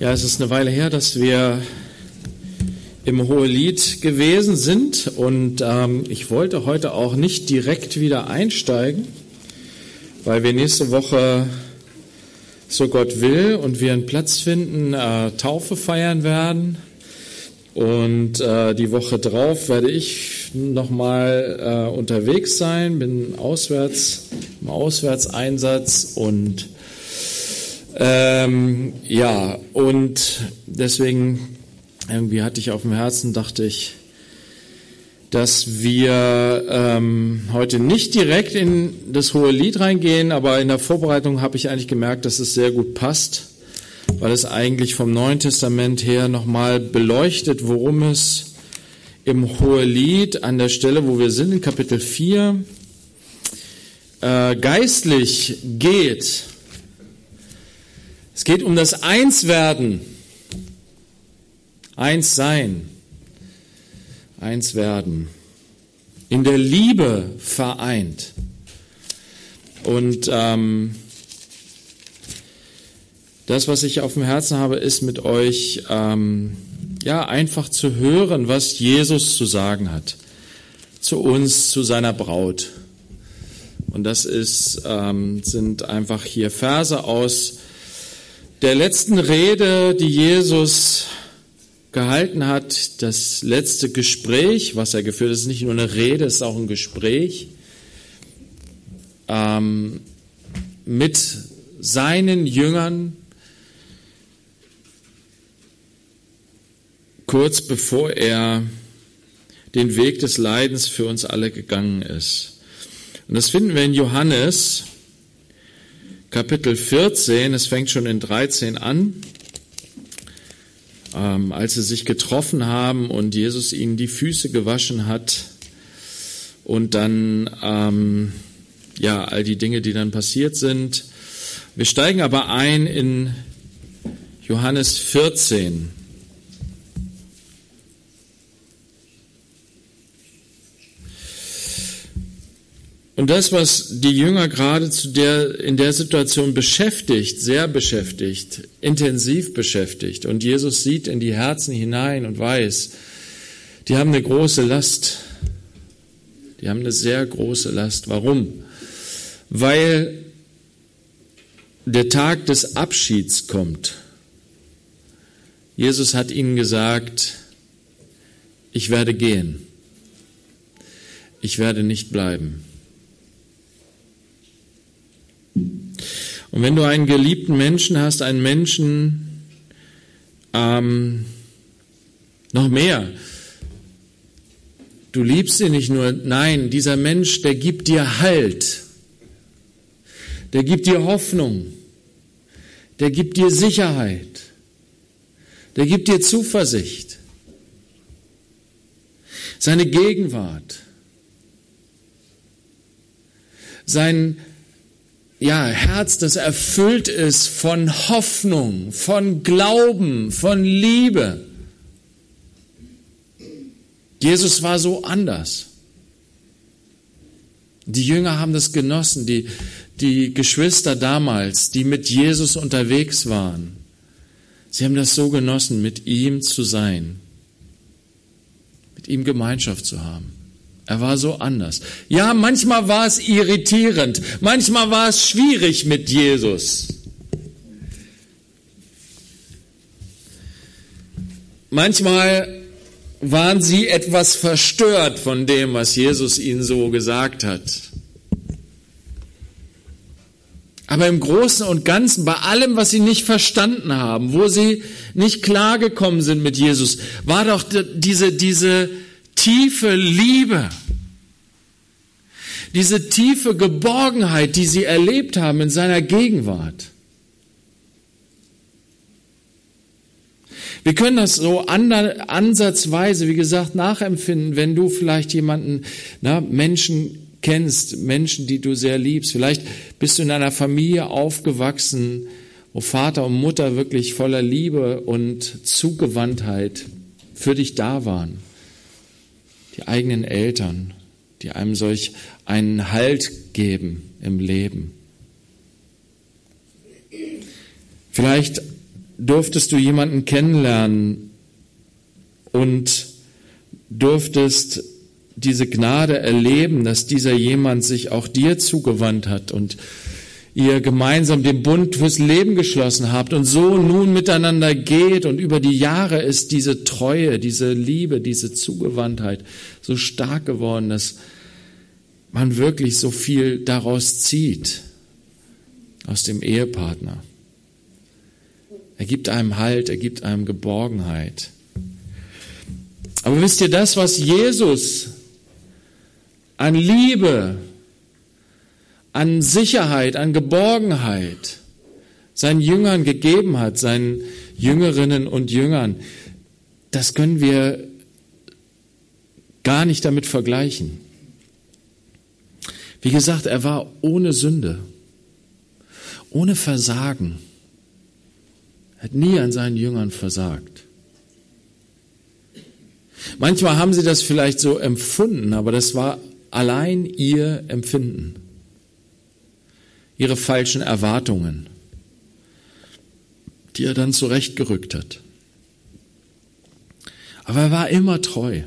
Ja, es ist eine Weile her, dass wir im Hohelied gewesen sind und ähm, ich wollte heute auch nicht direkt wieder einsteigen, weil wir nächste Woche, so Gott will, und wir einen Platz finden, äh, Taufe feiern werden. Und äh, die Woche drauf werde ich nochmal äh, unterwegs sein, bin auswärts im Auswärtseinsatz und ähm, ja, und deswegen irgendwie hatte ich auf dem Herzen, dachte ich, dass wir ähm, heute nicht direkt in das hohe Lied reingehen, aber in der Vorbereitung habe ich eigentlich gemerkt, dass es sehr gut passt, weil es eigentlich vom Neuen Testament her nochmal beleuchtet, worum es im hohe Lied an der Stelle, wo wir sind, in Kapitel 4, äh, geistlich geht. Es geht um das Einswerden, eins sein, eins werden, in der Liebe vereint. Und ähm, das, was ich auf dem Herzen habe, ist mit euch ähm, ja einfach zu hören, was Jesus zu sagen hat zu uns, zu seiner Braut. Und das ist, ähm, sind einfach hier Verse aus der letzten Rede, die Jesus gehalten hat, das letzte Gespräch, was er geführt hat, ist nicht nur eine Rede, es ist auch ein Gespräch ähm, mit seinen Jüngern, kurz bevor er den Weg des Leidens für uns alle gegangen ist. Und das finden wir in Johannes Kapitel 14, es fängt schon in 13 an, ähm, als sie sich getroffen haben und Jesus ihnen die Füße gewaschen hat und dann ähm, ja all die Dinge, die dann passiert sind. Wir steigen aber ein in Johannes 14. Und das, was die Jünger gerade zu der, in der Situation beschäftigt, sehr beschäftigt, intensiv beschäftigt, und Jesus sieht in die Herzen hinein und weiß, die haben eine große Last. Die haben eine sehr große Last. Warum? Weil der Tag des Abschieds kommt. Jesus hat ihnen gesagt, ich werde gehen. Ich werde nicht bleiben. Und wenn du einen geliebten Menschen hast, einen Menschen, ähm, noch mehr, du liebst ihn nicht nur, nein, dieser Mensch, der gibt dir Halt, der gibt dir Hoffnung, der gibt dir Sicherheit, der gibt dir Zuversicht, seine Gegenwart, sein ja, Herz, das erfüllt ist von Hoffnung, von Glauben, von Liebe. Jesus war so anders. Die Jünger haben das genossen, die, die Geschwister damals, die mit Jesus unterwegs waren. Sie haben das so genossen, mit ihm zu sein, mit ihm Gemeinschaft zu haben. Er war so anders. Ja, manchmal war es irritierend, manchmal war es schwierig mit Jesus. Manchmal waren sie etwas verstört von dem, was Jesus ihnen so gesagt hat. Aber im Großen und Ganzen, bei allem, was sie nicht verstanden haben, wo sie nicht klargekommen sind mit Jesus, war doch diese, diese, tiefe Liebe, diese tiefe Geborgenheit, die sie erlebt haben in seiner Gegenwart. Wir können das so ansatzweise, wie gesagt, nachempfinden, wenn du vielleicht jemanden, na, Menschen kennst, Menschen, die du sehr liebst. Vielleicht bist du in einer Familie aufgewachsen, wo Vater und Mutter wirklich voller Liebe und Zugewandtheit für dich da waren die eigenen Eltern, die einem solch einen Halt geben im Leben. Vielleicht durftest du jemanden kennenlernen und durftest diese Gnade erleben, dass dieser jemand sich auch dir zugewandt hat und ihr gemeinsam den Bund fürs Leben geschlossen habt und so nun miteinander geht und über die Jahre ist diese Treue, diese Liebe, diese Zugewandtheit so stark geworden, dass man wirklich so viel daraus zieht, aus dem Ehepartner. Er gibt einem Halt, er gibt einem Geborgenheit. Aber wisst ihr, das, was Jesus an Liebe, an Sicherheit, an Geborgenheit seinen Jüngern gegeben hat, seinen Jüngerinnen und Jüngern, das können wir gar nicht damit vergleichen. Wie gesagt, er war ohne Sünde, ohne Versagen, er hat nie an seinen Jüngern versagt. Manchmal haben sie das vielleicht so empfunden, aber das war allein ihr Empfinden, ihre falschen Erwartungen, die er dann zurechtgerückt hat. Aber er war immer treu.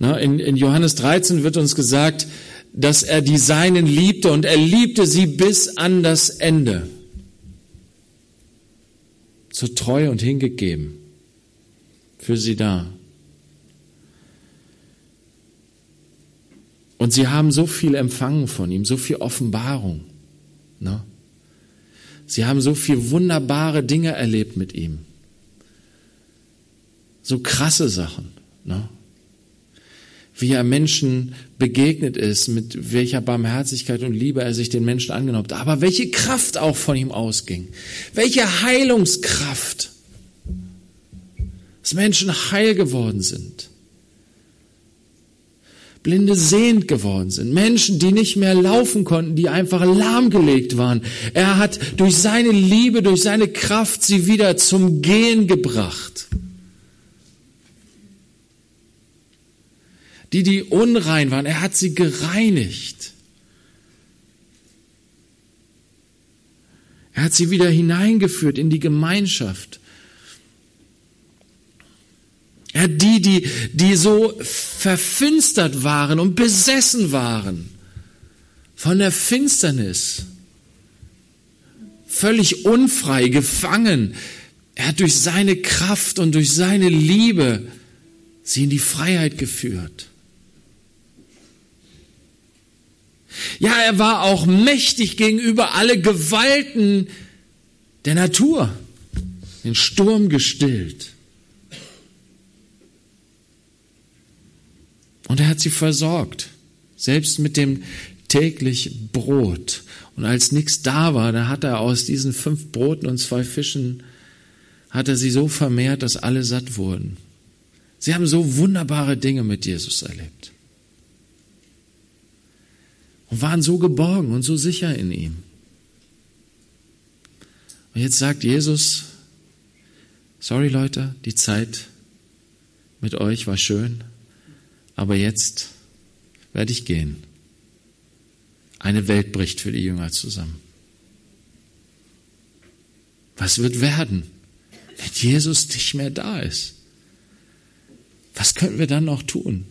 in, in Johannes 13 wird uns gesagt, dass er die Seinen liebte und er liebte sie bis an das Ende. So treu und hingegeben für sie da. Und sie haben so viel empfangen von ihm, so viel Offenbarung. Ne? Sie haben so viel wunderbare Dinge erlebt mit ihm. So krasse Sachen. Ne? Wie er Menschen begegnet ist, mit welcher Barmherzigkeit und Liebe er sich den Menschen angenommen hat. Aber welche Kraft auch von ihm ausging. Welche Heilungskraft. Dass Menschen heil geworden sind. Blinde sehend geworden sind. Menschen, die nicht mehr laufen konnten, die einfach lahmgelegt waren. Er hat durch seine Liebe, durch seine Kraft sie wieder zum Gehen gebracht. Die, die unrein waren, er hat sie gereinigt. Er hat sie wieder hineingeführt in die Gemeinschaft. Ja, die, die, die so verfinstert waren und besessen waren von der Finsternis, völlig unfrei, gefangen. Er hat durch seine Kraft und durch seine Liebe sie in die Freiheit geführt. Ja, er war auch mächtig gegenüber alle Gewalten der Natur, den Sturm gestillt. Und er hat sie versorgt, selbst mit dem täglich Brot. Und als nichts da war, da hat er aus diesen fünf Broten und zwei Fischen, hat er sie so vermehrt, dass alle satt wurden. Sie haben so wunderbare Dinge mit Jesus erlebt. Und waren so geborgen und so sicher in ihm. Und jetzt sagt Jesus, sorry Leute, die Zeit mit euch war schön, aber jetzt werde ich gehen. Eine Welt bricht für die Jünger zusammen. Was wird werden, wenn Jesus nicht mehr da ist? Was können wir dann noch tun?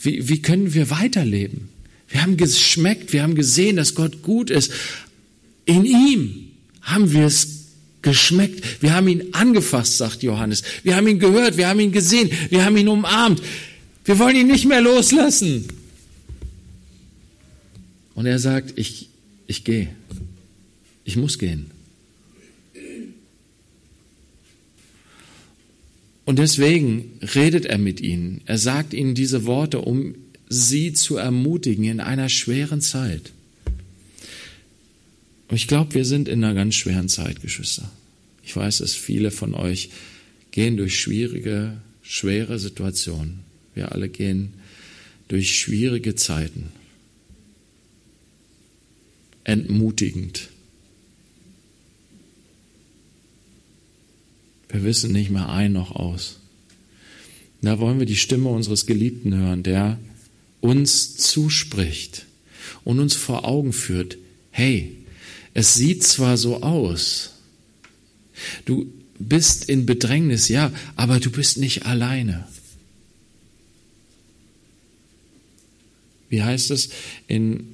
Wie, wie können wir weiterleben? Wir haben geschmeckt, wir haben gesehen, dass Gott gut ist. In ihm haben wir es geschmeckt. Wir haben ihn angefasst, sagt Johannes. Wir haben ihn gehört, wir haben ihn gesehen, wir haben ihn umarmt. Wir wollen ihn nicht mehr loslassen. Und er sagt, ich, ich gehe. Ich muss gehen. Und deswegen redet er mit ihnen. Er sagt ihnen diese Worte, um sie zu ermutigen in einer schweren Zeit. Und ich glaube, wir sind in einer ganz schweren Zeit, Geschwister. Ich weiß, dass viele von euch gehen durch schwierige, schwere Situationen. Wir alle gehen durch schwierige Zeiten. Entmutigend. Wir wissen nicht mehr ein noch aus. Da wollen wir die Stimme unseres Geliebten hören, der uns zuspricht und uns vor Augen führt, hey, Es sieht zwar so aus, du bist in Bedrängnis, ja, aber du bist nicht alleine. Wie heißt es in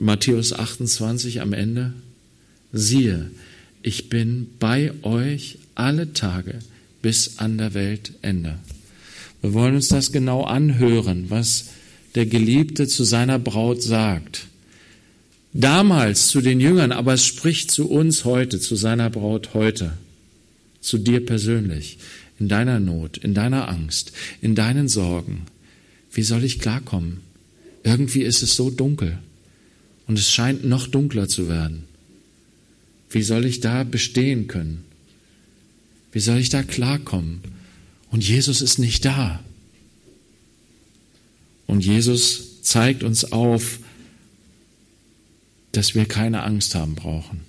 Matthäus 28 am Ende? Siehe, ich bin bei euch alle Tage bis an der Weltende. Wir wollen uns das genau anhören, was der Geliebte zu seiner Braut sagt. Damals zu den Jüngern, aber es spricht zu uns heute, zu seiner Braut heute, zu dir persönlich, in deiner Not, in deiner Angst, in deinen Sorgen. Wie soll ich klarkommen? Irgendwie ist es so dunkel und es scheint noch dunkler zu werden. Wie soll ich da bestehen können? Wie soll ich da klarkommen? Und Jesus ist nicht da. Und Jesus zeigt uns auf, dass wir keine Angst haben brauchen.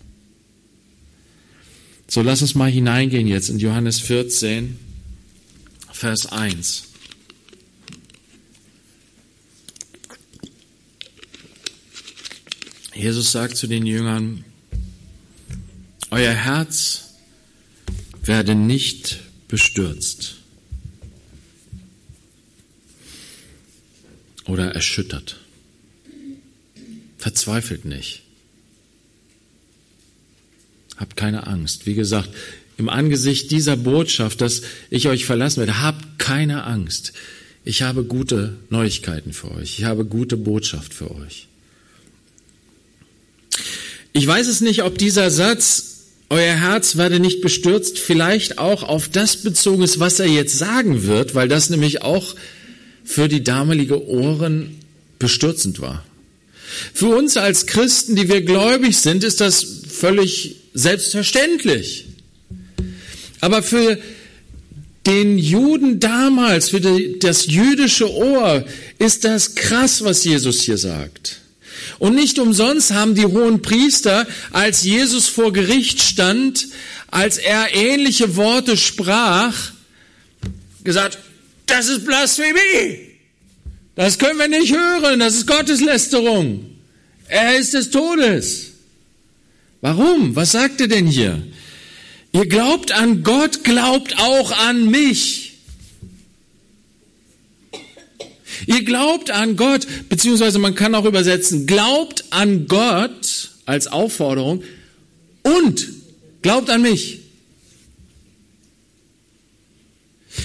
So lass uns mal hineingehen jetzt in Johannes 14, Vers 1. Jesus sagt zu den Jüngern, euer Herz werde nicht bestürzt oder erschüttert. Verzweifelt nicht. Habt keine Angst. Wie gesagt, im Angesicht dieser Botschaft, dass ich euch verlassen werde, habt keine Angst. Ich habe gute Neuigkeiten für euch. Ich habe gute Botschaft für euch. Ich weiß es nicht, ob dieser Satz, euer Herz werde nicht bestürzt, vielleicht auch auf das bezogen ist, was er jetzt sagen wird, weil das nämlich auch für die damalige Ohren bestürzend war. Für uns als Christen, die wir gläubig sind, ist das völlig selbstverständlich. Aber für den Juden damals, für das jüdische Ohr, ist das krass, was Jesus hier sagt. Und nicht umsonst haben die hohen Priester, als Jesus vor Gericht stand, als er ähnliche Worte sprach, gesagt, das ist Blasphemie. Das können wir nicht hören. Das ist Gotteslästerung. Er ist des Todes. Warum? Was sagt er denn hier? Ihr glaubt an Gott, glaubt auch an mich. Ihr glaubt an Gott, beziehungsweise man kann auch übersetzen, glaubt an Gott als Aufforderung und glaubt an mich.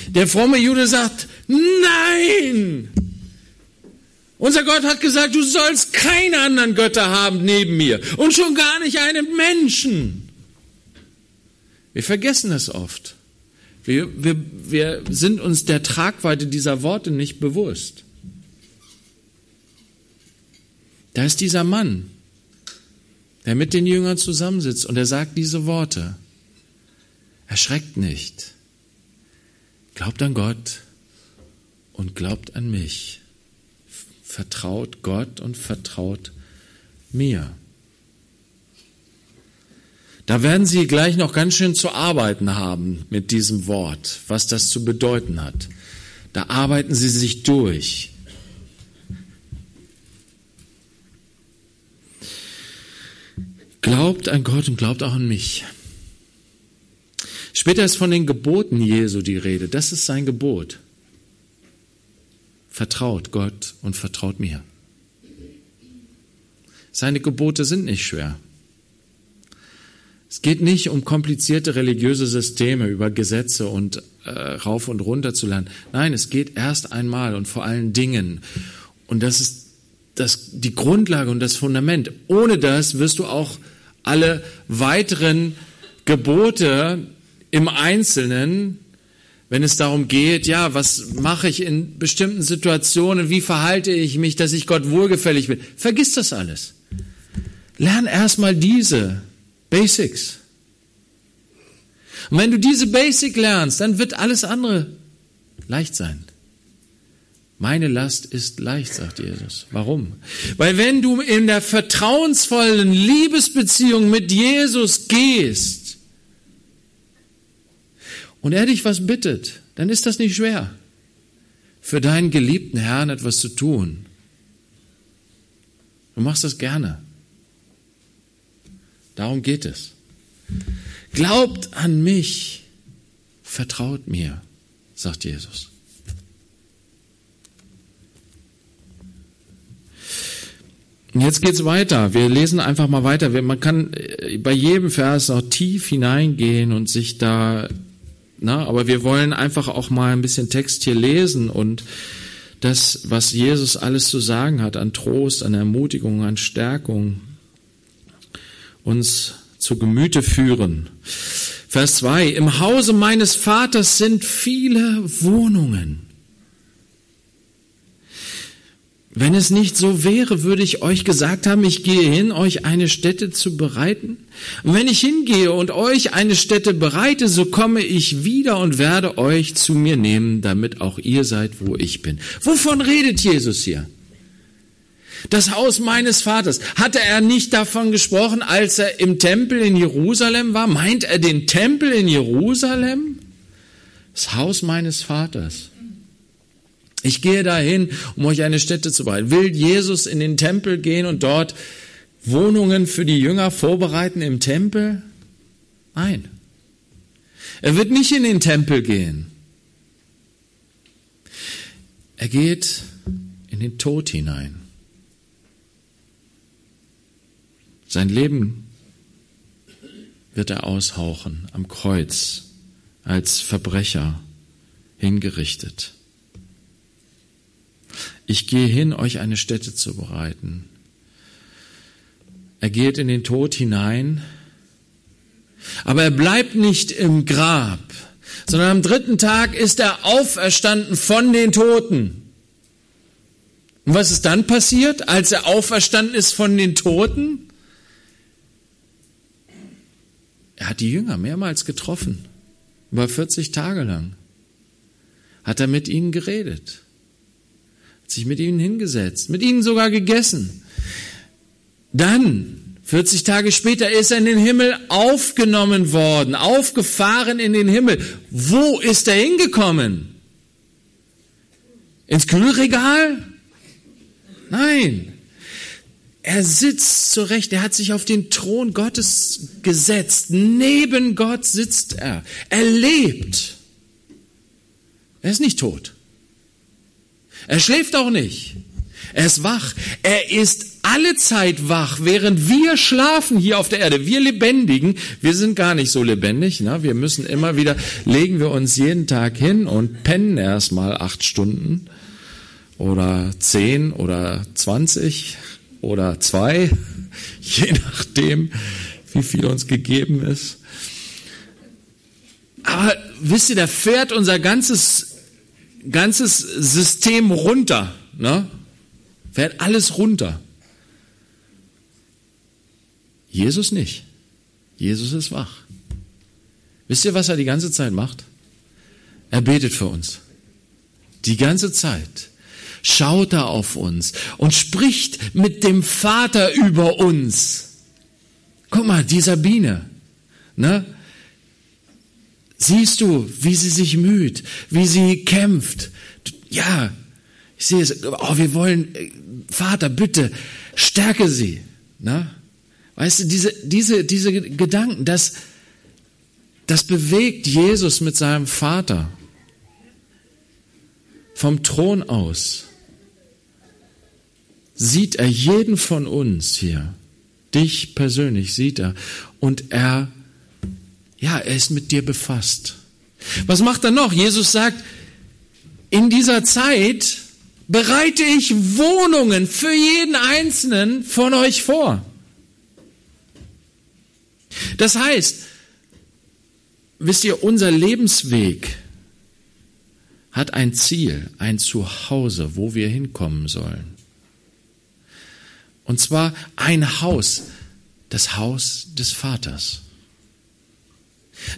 Der fromme Jude sagt, nein! Unser Gott hat gesagt, du sollst keine anderen Götter haben neben mir und schon gar nicht einen Menschen. Wir vergessen das oft. Wir, wir, wir sind uns der Tragweite dieser Worte nicht bewusst. Da ist dieser Mann, der mit den Jüngern zusammensitzt und er sagt diese Worte. Erschreckt nicht. Glaubt an Gott und glaubt an mich. Vertraut Gott und vertraut mir. Da werden Sie gleich noch ganz schön zu arbeiten haben mit diesem Wort, was das zu bedeuten hat. Da arbeiten Sie sich durch. Glaubt an Gott und glaubt auch an mich. Später ist von den Geboten Jesu die Rede. Das ist sein Gebot. Vertraut Gott und vertraut mir. Seine Gebote sind nicht schwer. Es geht nicht um komplizierte religiöse Systeme über Gesetze und äh, rauf und runter zu lernen. Nein, es geht erst einmal und vor allen Dingen. Und das ist das, die Grundlage und das Fundament. Ohne das wirst du auch alle weiteren Gebote im Einzelnen, wenn es darum geht, ja, was mache ich in bestimmten Situationen, wie verhalte ich mich, dass ich Gott wohlgefällig bin. Vergiss das alles. Lern erstmal diese Basics. Und wenn du diese Basic lernst, dann wird alles andere leicht sein. Meine Last ist leicht, sagt Jesus. Warum? Weil wenn du in der vertrauensvollen Liebesbeziehung mit Jesus gehst und er dich was bittet, dann ist das nicht schwer, für deinen geliebten Herrn etwas zu tun. Du machst das gerne. Darum geht es. Glaubt an mich, vertraut mir, sagt Jesus. Und jetzt geht's weiter. Wir lesen einfach mal weiter. Man kann äh, bei jedem Vers noch tief hineingehen und sich da, na, aber wir wollen einfach auch mal ein bisschen Text hier lesen und das, was Jesus alles zu sagen hat an Trost, an Ermutigung, an Stärkung, uns zu Gemüte führen. Vers 2. Im Hause meines Vaters sind viele Wohnungen. Wenn es nicht so wäre, würde ich euch gesagt haben, ich gehe hin, euch eine Stätte zu bereiten. Und wenn ich hingehe und euch eine Stätte bereite, so komme ich wieder und werde euch zu mir nehmen, damit auch ihr seid, wo ich bin. Wovon redet Jesus hier? Das Haus meines Vaters. Hatte er nicht davon gesprochen, als er im Tempel in Jerusalem war? Meint er den Tempel in Jerusalem? Das Haus meines Vaters. Ich gehe dahin, um euch eine Stätte zu bereiten. Will Jesus in den Tempel gehen und dort Wohnungen für die Jünger vorbereiten im Tempel? Nein. Er wird nicht in den Tempel gehen. Er geht in den Tod hinein. Sein Leben wird er aushauchen am Kreuz als Verbrecher hingerichtet. Ich gehe hin, euch eine Stätte zu bereiten. Er geht in den Tod hinein, aber er bleibt nicht im Grab, sondern am dritten Tag ist er auferstanden von den Toten. Und was ist dann passiert, als er auferstanden ist von den Toten? Er hat die Jünger mehrmals getroffen, über 40 Tage lang. Hat er mit ihnen geredet sich mit ihnen hingesetzt, mit ihnen sogar gegessen. Dann, 40 Tage später, ist er in den Himmel aufgenommen worden, aufgefahren in den Himmel. Wo ist er hingekommen? Ins Kühlregal? Nein. Er sitzt zurecht, er hat sich auf den Thron Gottes gesetzt. Neben Gott sitzt er. Er lebt. Er ist nicht tot. Er schläft auch nicht. Er ist wach. Er ist alle Zeit wach, während wir schlafen hier auf der Erde. Wir Lebendigen, wir sind gar nicht so lebendig. Ne? Wir müssen immer wieder, legen wir uns jeden Tag hin und pennen erstmal acht Stunden oder zehn oder zwanzig oder zwei, je nachdem, wie viel uns gegeben ist. Aber wisst ihr, da fährt unser ganzes ganzes System runter, ne? Fährt alles runter. Jesus nicht. Jesus ist wach. Wisst ihr, was er die ganze Zeit macht? Er betet für uns. Die ganze Zeit schaut er auf uns und spricht mit dem Vater über uns. Guck mal, die Sabine, ne? Siehst du, wie sie sich müht, wie sie kämpft? Ja, ich sehe es. Oh, wir wollen, äh, Vater, bitte, stärke sie. Na? Weißt du, diese, diese, diese Gedanken, das, das bewegt Jesus mit seinem Vater vom Thron aus. Sieht er jeden von uns hier, dich persönlich sieht er, und er ja, er ist mit dir befasst. Was macht er noch? Jesus sagt, in dieser Zeit bereite ich Wohnungen für jeden einzelnen von euch vor. Das heißt, wisst ihr, unser Lebensweg hat ein Ziel, ein Zuhause, wo wir hinkommen sollen. Und zwar ein Haus, das Haus des Vaters.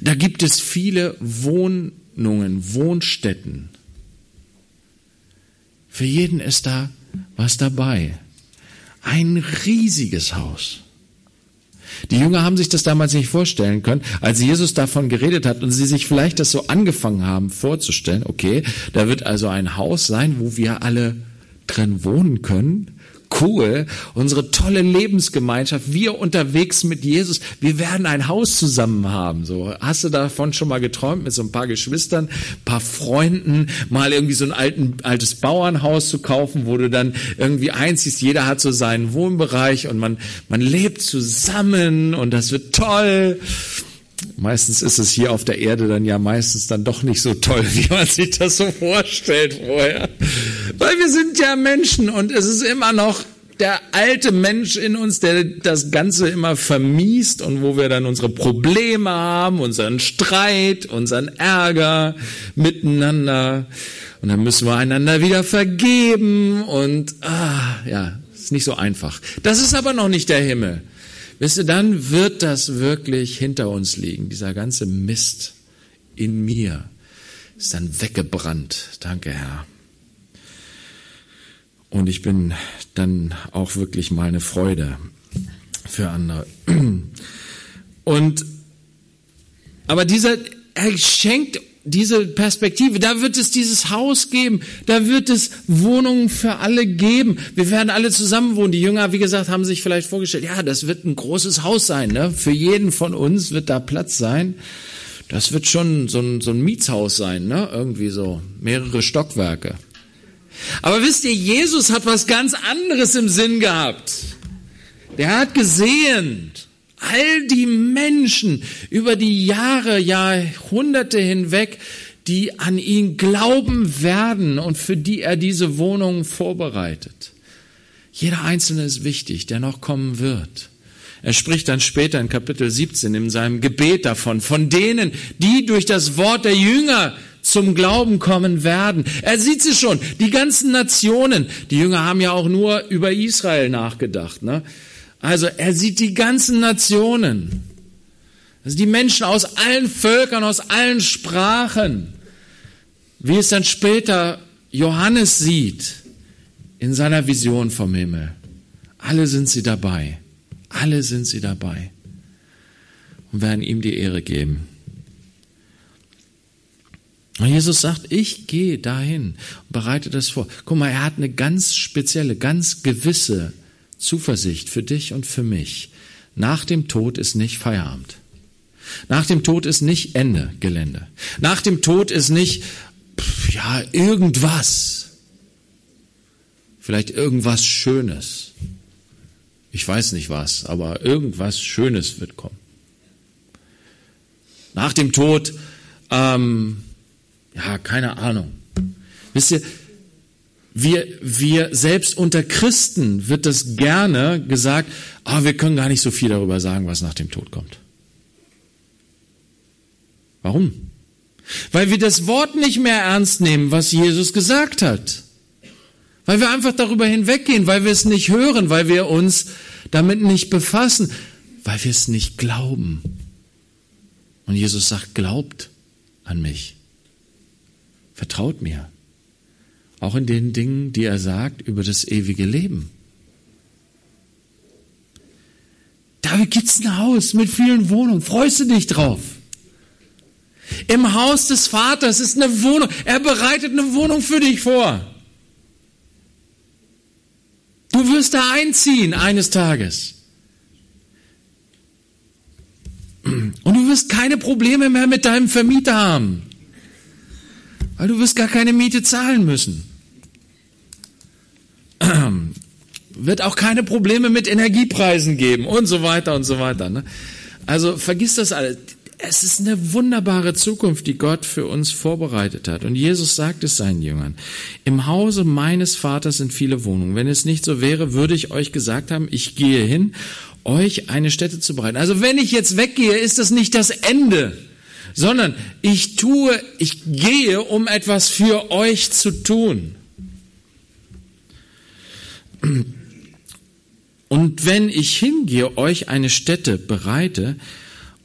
Da gibt es viele Wohnungen, Wohnstätten. Für jeden ist da was dabei. Ein riesiges Haus. Die Jünger haben sich das damals nicht vorstellen können, als Jesus davon geredet hat und sie sich vielleicht das so angefangen haben vorzustellen, okay, da wird also ein Haus sein, wo wir alle drin wohnen können. Cool, unsere tolle Lebensgemeinschaft, wir unterwegs mit Jesus, wir werden ein Haus zusammen haben. So, hast du davon schon mal geträumt mit so ein paar Geschwistern, paar Freunden, mal irgendwie so ein alten, altes Bauernhaus zu kaufen, wo du dann irgendwie einziehst, jeder hat so seinen Wohnbereich und man, man lebt zusammen und das wird toll. Meistens ist es hier auf der Erde dann ja meistens dann doch nicht so toll, wie man sich das so vorstellt vorher. Weil wir sind ja Menschen und es ist immer noch der alte Mensch in uns, der das Ganze immer vermiest und wo wir dann unsere Probleme haben, unseren Streit, unseren Ärger miteinander. Und dann müssen wir einander wieder vergeben und ah, ja, ist nicht so einfach. Das ist aber noch nicht der Himmel. Wisst ihr, dann wird das wirklich hinter uns liegen. Dieser ganze Mist in mir ist dann weggebrannt. Danke, Herr. Und ich bin dann auch wirklich mal eine Freude für andere. Und, aber dieser, er schenkt diese Perspektive, da wird es dieses Haus geben, da wird es Wohnungen für alle geben. Wir werden alle zusammen wohnen. Die Jünger, wie gesagt, haben sich vielleicht vorgestellt, ja, das wird ein großes Haus sein, ne? Für jeden von uns wird da Platz sein. Das wird schon so ein, so ein Mietshaus sein, ne? Irgendwie so mehrere Stockwerke. Aber wisst ihr, Jesus hat was ganz anderes im Sinn gehabt. Der hat gesehen, all die Menschen über die Jahre, Jahrhunderte hinweg, die an ihn glauben werden und für die er diese Wohnung vorbereitet. Jeder Einzelne ist wichtig, der noch kommen wird. Er spricht dann später in Kapitel 17 in seinem Gebet davon, von denen, die durch das Wort der Jünger zum Glauben kommen werden. Er sieht sie schon, die ganzen Nationen. Die Jünger haben ja auch nur über Israel nachgedacht. Ne? Also er sieht die ganzen Nationen. Also die Menschen aus allen Völkern, aus allen Sprachen. Wie es dann später Johannes sieht in seiner Vision vom Himmel. Alle sind sie dabei. Alle sind sie dabei. Und werden ihm die Ehre geben. Und Jesus sagt, ich gehe dahin und bereite das vor. Guck mal, er hat eine ganz spezielle, ganz gewisse Zuversicht für dich und für mich. Nach dem Tod ist nicht Feierabend. Nach dem Tod ist nicht Ende Gelände. Nach dem Tod ist nicht, ja, irgendwas. Vielleicht irgendwas Schönes. Ich weiß nicht was, aber irgendwas Schönes wird kommen. Nach dem Tod, ähm, ja, keine Ahnung. Wisst ihr, wir, wir selbst unter Christen wird das gerne gesagt, aber wir können gar nicht so viel darüber sagen, was nach dem Tod kommt. Warum? Weil wir das Wort nicht mehr ernst nehmen, was Jesus gesagt hat. Weil wir einfach darüber hinweggehen, weil wir es nicht hören, weil wir uns damit nicht befassen, weil wir es nicht glauben. Und Jesus sagt, glaubt an mich. Vertraut mir. Auch in den Dingen, die er sagt über das ewige Leben. Da gibt's ein Haus mit vielen Wohnungen. Freust du dich drauf? Im Haus des Vaters ist eine Wohnung. Er bereitet eine Wohnung für dich vor. Du wirst da einziehen eines Tages. Und du wirst keine Probleme mehr mit deinem Vermieter haben. Weil du wirst gar keine Miete zahlen müssen. Wird auch keine Probleme mit Energiepreisen geben und so weiter und so weiter. Ne? Also vergiss das alles. Es ist eine wunderbare Zukunft, die Gott für uns vorbereitet hat. Und Jesus sagt es seinen Jüngern. Im Hause meines Vaters sind viele Wohnungen. Wenn es nicht so wäre, würde ich euch gesagt haben, ich gehe hin, euch eine Stätte zu bereiten. Also wenn ich jetzt weggehe, ist das nicht das Ende, sondern ich tue, ich gehe, um etwas für euch zu tun. Und wenn ich hingehe, euch eine Stätte bereite,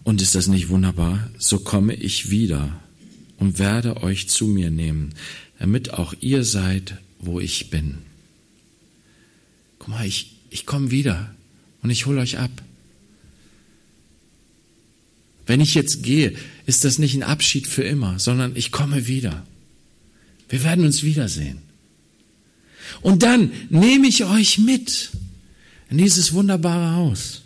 und ist das nicht wunderbar, so komme ich wieder und werde euch zu mir nehmen, damit auch ihr seid, wo ich bin. Guck mal, ich, ich komme wieder und ich hole euch ab. Wenn ich jetzt gehe, ist das nicht ein Abschied für immer, sondern ich komme wieder. Wir werden uns wiedersehen. Und dann nehme ich euch mit in dieses wunderbare Haus.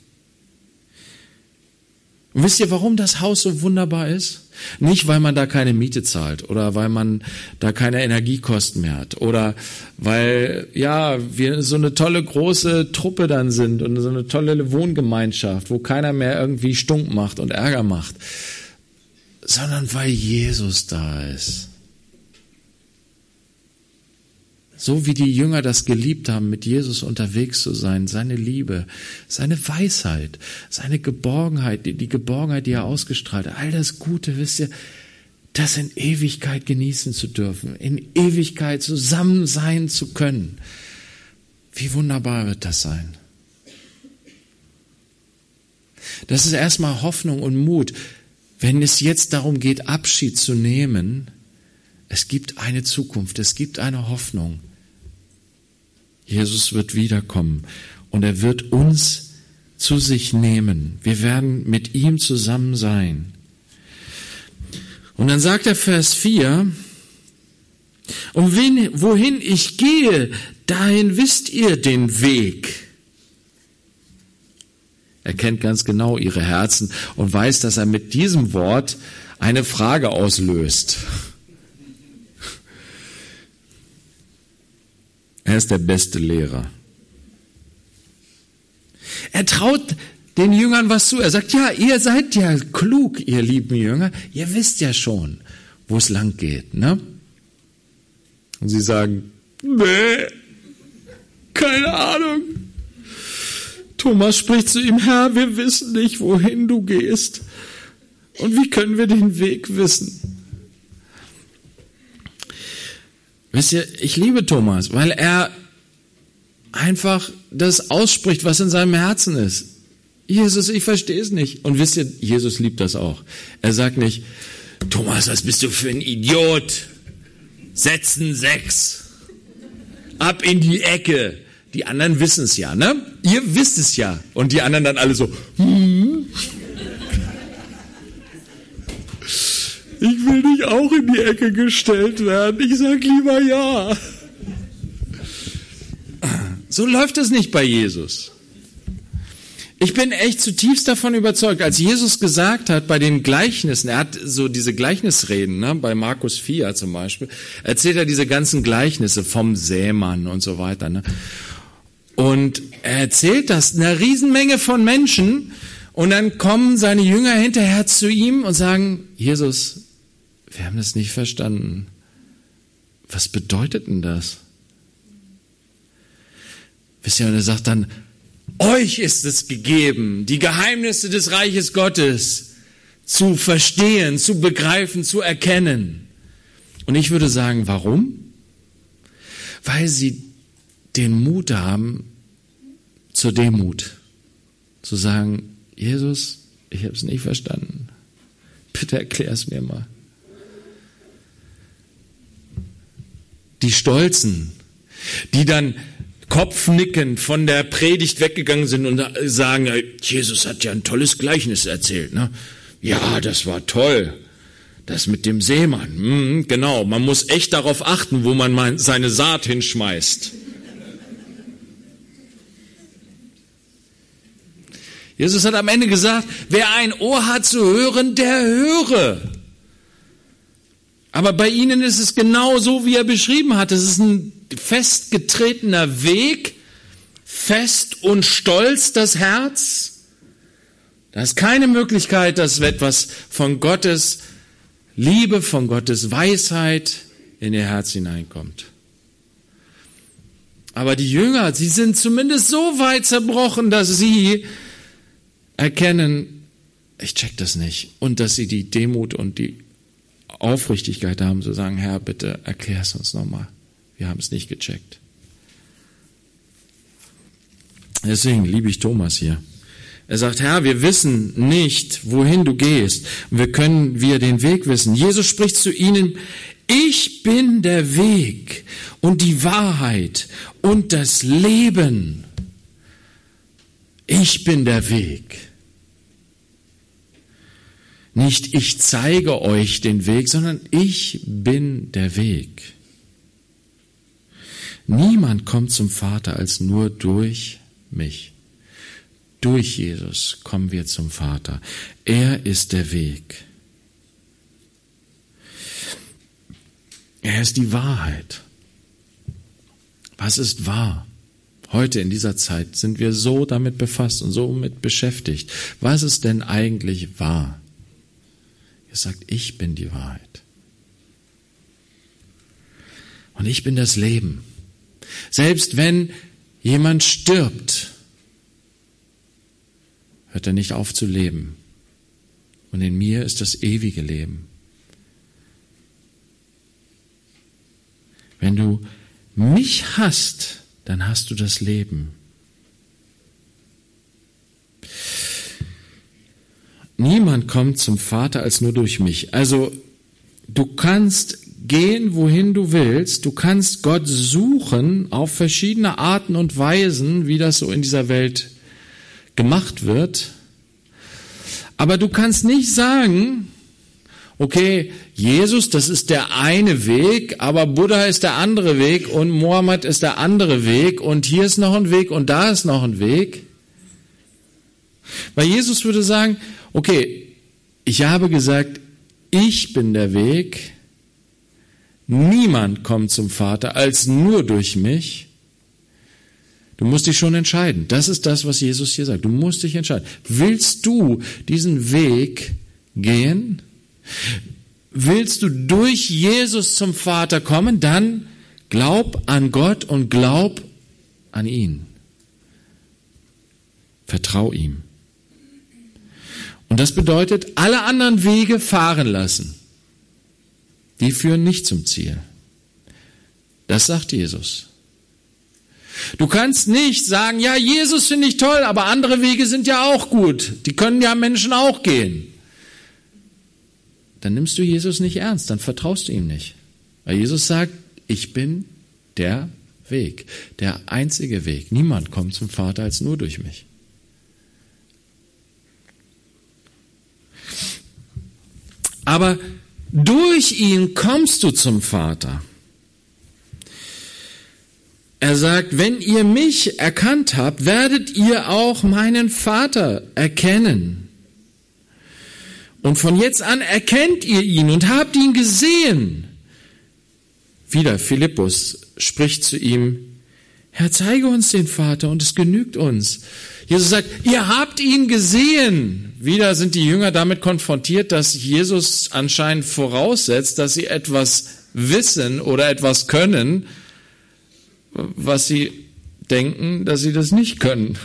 Und wisst ihr, warum das Haus so wunderbar ist? Nicht, weil man da keine Miete zahlt oder weil man da keine Energiekosten mehr hat oder weil, ja, wir so eine tolle große Truppe dann sind und so eine tolle Wohngemeinschaft, wo keiner mehr irgendwie stunk macht und Ärger macht, sondern weil Jesus da ist. So wie die Jünger das geliebt haben, mit Jesus unterwegs zu sein, seine Liebe, seine Weisheit, seine Geborgenheit, die, Geborgenheit, die er ausgestrahlt hat, all das Gute, wisst ihr, das in Ewigkeit genießen zu dürfen, in Ewigkeit zusammen sein zu können. Wie wunderbar wird das sein? Das ist erstmal Hoffnung und Mut, wenn es jetzt darum geht, Abschied zu nehmen. Es gibt eine Zukunft, es gibt eine Hoffnung. Jesus wird wiederkommen und er wird uns zu sich nehmen. Wir werden mit ihm zusammen sein. Und dann sagt er Vers 4, und wen, wohin ich gehe, dahin wisst ihr den Weg. Er kennt ganz genau ihre Herzen und weiß, dass er mit diesem Wort eine Frage auslöst. Er ist der beste Lehrer. Er traut den Jüngern was zu. Er sagt, ja, ihr seid ja klug, ihr lieben Jünger. Ihr wisst ja schon, wo es lang geht, ne? Und sie sagen, nee, keine Ahnung. Thomas spricht zu ihm, Herr, wir wissen nicht, wohin du gehst. Und wie können wir den Weg wissen? Wisst ihr, ich liebe Thomas, weil er einfach das ausspricht, was in seinem Herzen ist. Jesus, ich verstehe es nicht. Und wisst ihr, Jesus liebt das auch. Er sagt nicht, Thomas, was bist du für ein Idiot? Setzen sechs. Ab in die Ecke. Die anderen wissen es ja, ne? Ihr wisst es ja. Und die anderen dann alle so, hm. Ich will nicht auch in die Ecke gestellt werden. Ich sag lieber ja. So läuft es nicht bei Jesus. Ich bin echt zutiefst davon überzeugt, als Jesus gesagt hat bei den Gleichnissen, er hat so diese Gleichnisreden, ne, bei Markus 4 zum Beispiel, erzählt er diese ganzen Gleichnisse vom Sämann und so weiter. Ne. Und er erzählt das einer Riesenmenge von Menschen und dann kommen seine Jünger hinterher zu ihm und sagen, Jesus, wir haben das nicht verstanden. Was bedeutet denn das? Wisst ihr, und er sagt dann, euch ist es gegeben, die Geheimnisse des Reiches Gottes zu verstehen, zu begreifen, zu erkennen. Und ich würde sagen, warum? Weil sie den Mut haben zur Demut. Zu sagen, Jesus, ich habe es nicht verstanden. Bitte erklär es mir mal. Die Stolzen, die dann kopfnickend von der Predigt weggegangen sind und sagen, Jesus hat ja ein tolles Gleichnis erzählt. Ne? Ja, das war toll. Das mit dem Seemann. Hm, genau, man muss echt darauf achten, wo man seine Saat hinschmeißt. Jesus hat am Ende gesagt, wer ein Ohr hat zu hören, der höre. Aber bei ihnen ist es genau so, wie er beschrieben hat. Es ist ein festgetretener Weg, fest und stolz das Herz. Da ist keine Möglichkeit, dass etwas von Gottes Liebe, von Gottes Weisheit in ihr Herz hineinkommt. Aber die Jünger, sie sind zumindest so weit zerbrochen, dass sie erkennen, ich check das nicht. Und dass sie die Demut und die Aufrichtigkeit haben, zu sagen, Herr, bitte erklär es uns nochmal. Wir haben es nicht gecheckt. Deswegen liebe ich Thomas hier. Er sagt, Herr, wir wissen nicht, wohin du gehst. Wir können wir den Weg wissen. Jesus spricht zu ihnen, ich bin der Weg und die Wahrheit und das Leben. Ich bin der Weg. Nicht ich zeige euch den Weg, sondern ich bin der Weg. Niemand kommt zum Vater als nur durch mich. Durch Jesus kommen wir zum Vater. Er ist der Weg. Er ist die Wahrheit. Was ist wahr? Heute in dieser Zeit sind wir so damit befasst und so mit beschäftigt. Was ist denn eigentlich wahr? Sagt, ich bin die Wahrheit. Und ich bin das Leben. Selbst wenn jemand stirbt, hört er nicht auf zu leben. Und in mir ist das ewige Leben. Wenn du mich hast, dann hast du das Leben. Niemand kommt zum Vater als nur durch mich. Also du kannst gehen, wohin du willst. Du kannst Gott suchen auf verschiedene Arten und Weisen, wie das so in dieser Welt gemacht wird. Aber du kannst nicht sagen, okay, Jesus, das ist der eine Weg, aber Buddha ist der andere Weg und Mohammed ist der andere Weg und hier ist noch ein Weg und da ist noch ein Weg. Weil Jesus würde sagen, okay, ich habe gesagt, ich bin der Weg, niemand kommt zum Vater als nur durch mich. Du musst dich schon entscheiden. Das ist das, was Jesus hier sagt. Du musst dich entscheiden. Willst du diesen Weg gehen? Willst du durch Jesus zum Vater kommen? Dann glaub an Gott und glaub an ihn. Vertrau ihm. Und das bedeutet, alle anderen Wege fahren lassen. Die führen nicht zum Ziel. Das sagt Jesus. Du kannst nicht sagen, ja, Jesus finde ich toll, aber andere Wege sind ja auch gut. Die können ja Menschen auch gehen. Dann nimmst du Jesus nicht ernst, dann vertraust du ihm nicht. Weil Jesus sagt, ich bin der Weg, der einzige Weg. Niemand kommt zum Vater als nur durch mich. Aber durch ihn kommst du zum Vater. Er sagt, wenn ihr mich erkannt habt, werdet ihr auch meinen Vater erkennen. Und von jetzt an erkennt ihr ihn und habt ihn gesehen. Wieder Philippus spricht zu ihm, Herr, zeige uns den Vater und es genügt uns. Jesus sagt, ihr habt ihn gesehen. Wieder sind die Jünger damit konfrontiert, dass Jesus anscheinend voraussetzt, dass sie etwas wissen oder etwas können, was sie denken, dass sie das nicht können.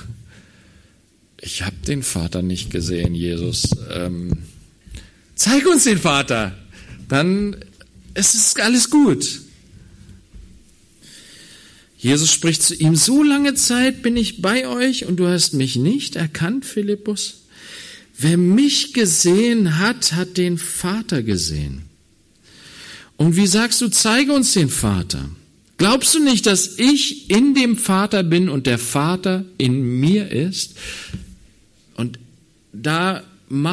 Ich habe den Vater nicht gesehen, Jesus. Ähm, zeig uns den Vater, dann ist es alles gut. Jesus spricht zu ihm, so lange Zeit bin ich bei euch und du hast mich nicht erkannt, Philippus. Wer mich gesehen hat, hat den Vater gesehen. Und wie sagst du, zeige uns den Vater? Glaubst du nicht, dass ich in dem Vater bin und der Vater in mir ist? Und da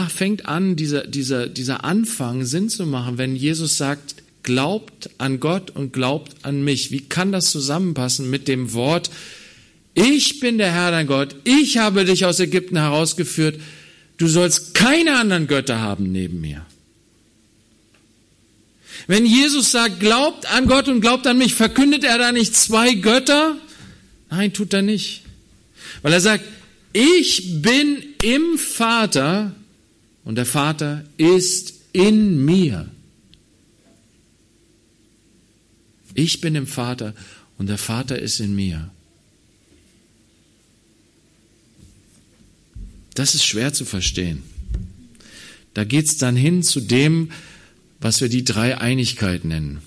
fängt an, dieser, dieser, dieser Anfang Sinn zu machen, wenn Jesus sagt, glaubt an Gott und glaubt an mich. Wie kann das zusammenpassen mit dem Wort, ich bin der Herr dein Gott, ich habe dich aus Ägypten herausgeführt, du sollst keine anderen Götter haben neben mir. Wenn Jesus sagt, glaubt an Gott und glaubt an mich, verkündet er da nicht zwei Götter? Nein, tut er nicht. Weil er sagt, ich bin im Vater und der Vater ist in mir. Ich bin im Vater und der Vater ist in mir. Das ist schwer zu verstehen. Da geht's dann hin zu dem, was wir die Dreieinigkeit nennen.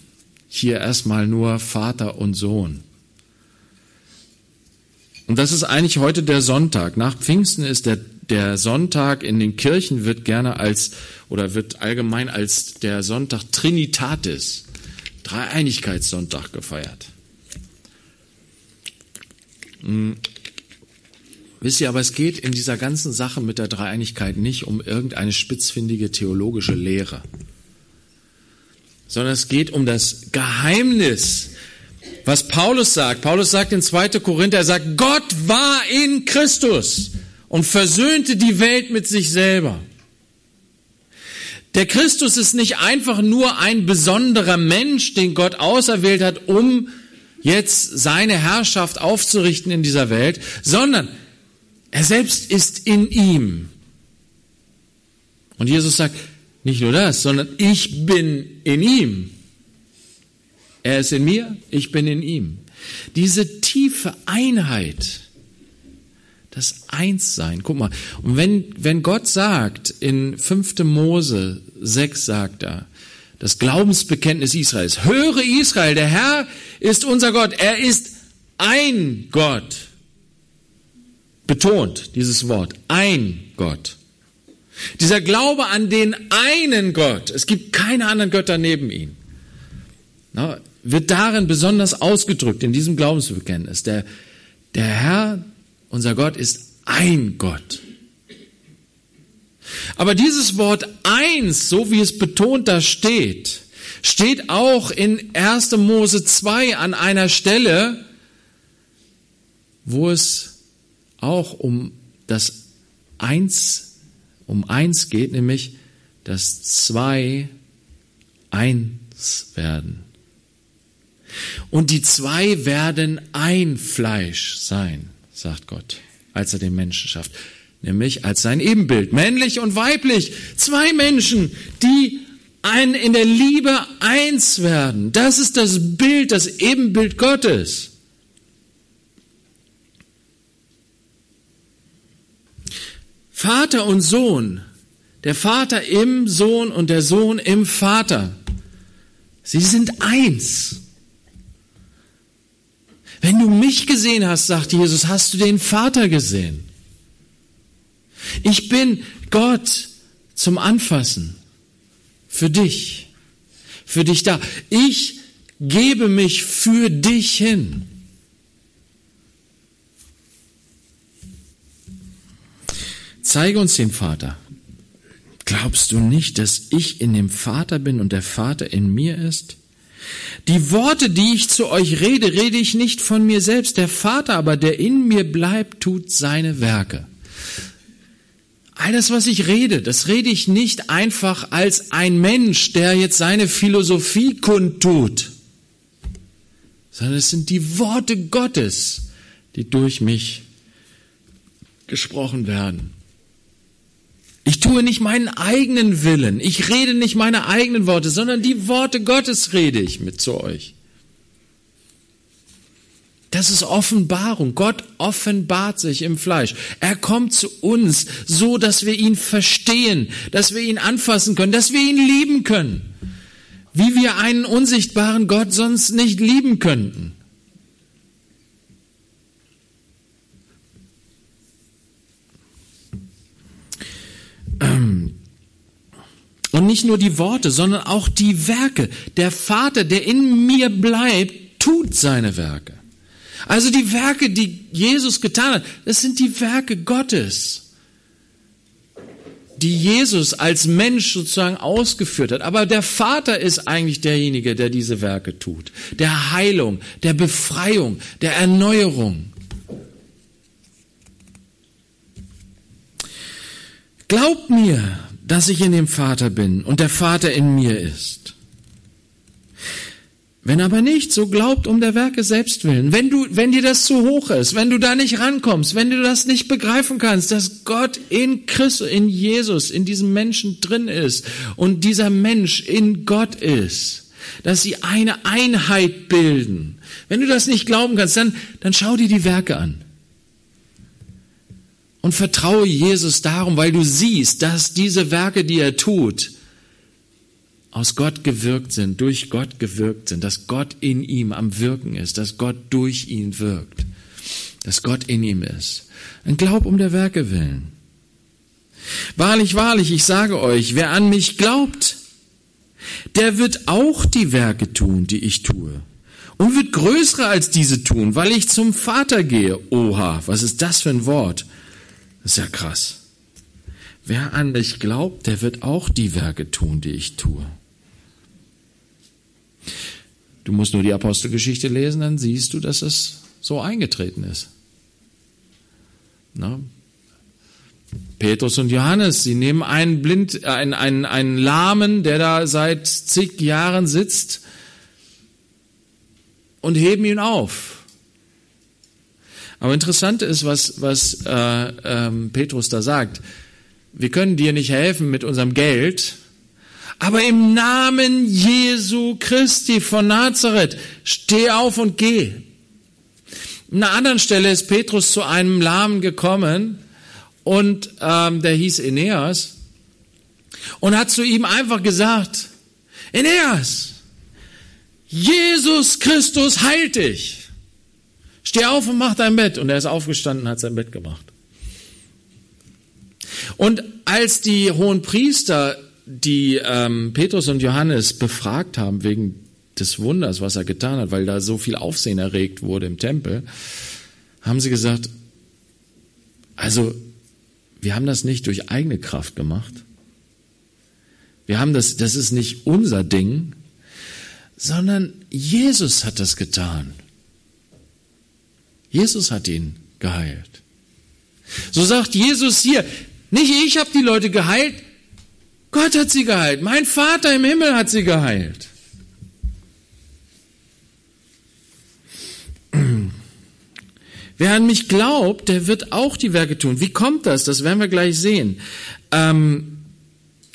Hier erstmal nur Vater und Sohn. Und das ist eigentlich heute der Sonntag. Nach Pfingsten ist der, der Sonntag in den Kirchen wird gerne als oder wird allgemein als der Sonntag Trinitatis, Dreieinigkeitssonntag gefeiert. Hm. Wisst ihr, aber es geht in dieser ganzen Sache mit der Dreieinigkeit nicht um irgendeine spitzfindige theologische Lehre sondern es geht um das Geheimnis was Paulus sagt. Paulus sagt in 2. Korinther, er sagt, Gott war in Christus und versöhnte die Welt mit sich selber. Der Christus ist nicht einfach nur ein besonderer Mensch, den Gott auserwählt hat, um jetzt seine Herrschaft aufzurichten in dieser Welt, sondern er selbst ist in ihm. Und Jesus sagt, nicht nur das, sondern ich bin in ihm. Er ist in mir, ich bin in ihm. Diese tiefe Einheit, das Einssein. Guck mal, und wenn, wenn Gott sagt, in 5. Mose 6 sagt er, das Glaubensbekenntnis Israels, höre Israel, der Herr ist unser Gott, er ist ein Gott. Betont dieses Wort, ein Gott. Dieser Glaube an den einen Gott, es gibt keine anderen Götter neben ihm, wird darin besonders ausgedrückt, in diesem Glaubensbekenntnis. Der, der Herr, unser Gott, ist ein Gott. Aber dieses Wort eins, so wie es betont da steht, steht auch in 1. Mose 2 an einer Stelle, wo es auch um das Eins, um eins geht, nämlich das zwei eins werden. Und die zwei werden ein Fleisch sein, sagt Gott, als er den Menschen schafft. Nämlich als sein Ebenbild, männlich und weiblich. Zwei Menschen, die ein, in der Liebe eins werden. Das ist das Bild, das Ebenbild Gottes. Vater und Sohn, der Vater im Sohn und der Sohn im Vater. Sie sind eins. Wenn du mich gesehen hast, sagt Jesus, hast du den Vater gesehen. Ich bin Gott zum Anfassen. Für dich. Für dich da. Ich gebe mich für dich hin. Zeige uns den Vater. Glaubst du nicht, dass ich in dem Vater bin und der Vater in mir ist? Die Worte, die ich zu euch rede, rede ich nicht von mir selbst. Der Vater aber, der in mir bleibt, tut seine Werke. All das, was ich rede, das rede ich nicht einfach als ein Mensch, der jetzt seine Philosophie kundtut, sondern es sind die Worte Gottes, die durch mich gesprochen werden. Ich tue nicht meinen eigenen Willen. Ich rede nicht meine eigenen Worte, sondern die Worte Gottes rede ich mit zu euch. Das ist Offenbarung. Gott offenbart sich im Fleisch. Er kommt zu uns so, dass wir ihn verstehen, dass wir ihn anfassen können, dass wir ihn lieben können. Wie wir einen unsichtbaren Gott sonst nicht lieben könnten. Ähm, und nicht nur die Worte, sondern auch die Werke. Der Vater, der in mir bleibt, tut seine Werke. Also die Werke, die Jesus getan hat, das sind die Werke Gottes, die Jesus als Mensch sozusagen ausgeführt hat. Aber der Vater ist eigentlich derjenige, der diese Werke tut. Der Heilung, der Befreiung, der Erneuerung. Glaubt mir, dass ich in dem Vater bin und der Vater in mir ist. Wenn aber nicht, so glaubt um der Werke selbst willen. Wenn du, wenn dir das zu hoch ist, wenn du da nicht rankommst, wenn du das nicht begreifen kannst, dass Gott in Christus, in Jesus, in diesem Menschen drin ist und dieser Mensch in Gott ist, dass sie eine Einheit bilden. Wenn du das nicht glauben kannst, dann, dann schau dir die Werke an und vertraue Jesus darum, weil du siehst, dass diese Werke, die er tut, aus Gott gewirkt sind, durch Gott gewirkt sind, dass Gott in ihm am Wirken ist, dass Gott durch ihn wirkt, dass Gott in ihm ist. Ein Glaub um der Werke willen. Wahrlich, wahrlich, ich sage euch, wer an mich glaubt, der wird auch die Werke tun, die ich tue. Und wird größere als diese tun, weil ich zum Vater gehe. Oha, was ist das für ein Wort? Das ist ja krass. Wer an mich glaubt, der wird auch die Werke tun, die ich tue. Du musst nur die Apostelgeschichte lesen, dann siehst du, dass es so eingetreten ist. Na? Petrus und Johannes, sie nehmen einen blind, einen, einen, einen Lahmen, der da seit zig Jahren sitzt, und heben ihn auf. Aber interessant ist, was, was äh, ähm, Petrus da sagt. Wir können dir nicht helfen mit unserem Geld, aber im Namen Jesu Christi von Nazareth, steh auf und geh. An einer anderen Stelle ist Petrus zu einem Lahmen gekommen und ähm, der hieß Aeneas und hat zu ihm einfach gesagt, Aeneas, Jesus Christus heilt dich. Steh auf und mach dein Bett. Und er ist aufgestanden und hat sein Bett gemacht. Und als die hohen Priester, die ähm, Petrus und Johannes befragt haben wegen des Wunders, was er getan hat, weil da so viel Aufsehen erregt wurde im Tempel, haben sie gesagt, also wir haben das nicht durch eigene Kraft gemacht. Wir haben das, das ist nicht unser Ding, sondern Jesus hat das getan. Jesus hat ihn geheilt. So sagt Jesus hier, nicht ich habe die Leute geheilt, Gott hat sie geheilt, mein Vater im Himmel hat sie geheilt. Wer an mich glaubt, der wird auch die Werke tun. Wie kommt das? Das werden wir gleich sehen. Ähm,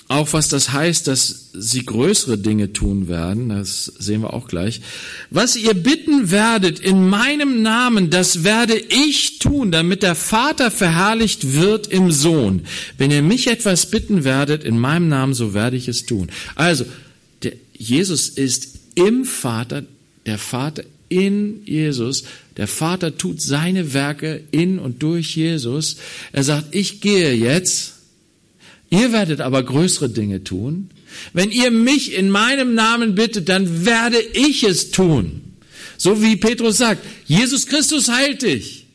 auch was das heißt, dass sie größere Dinge tun werden, das sehen wir auch gleich. Was ihr bitten werdet in meinem Namen, das werde ich tun, damit der Vater verherrlicht wird im Sohn. Wenn ihr mich etwas bitten werdet in meinem Namen, so werde ich es tun. Also, der, Jesus ist im Vater, der Vater in Jesus. Der Vater tut seine Werke in und durch Jesus. Er sagt, ich gehe jetzt Ihr werdet aber größere Dinge tun. Wenn ihr mich in meinem Namen bittet, dann werde ich es tun. So wie Petrus sagt, Jesus Christus heilt dich.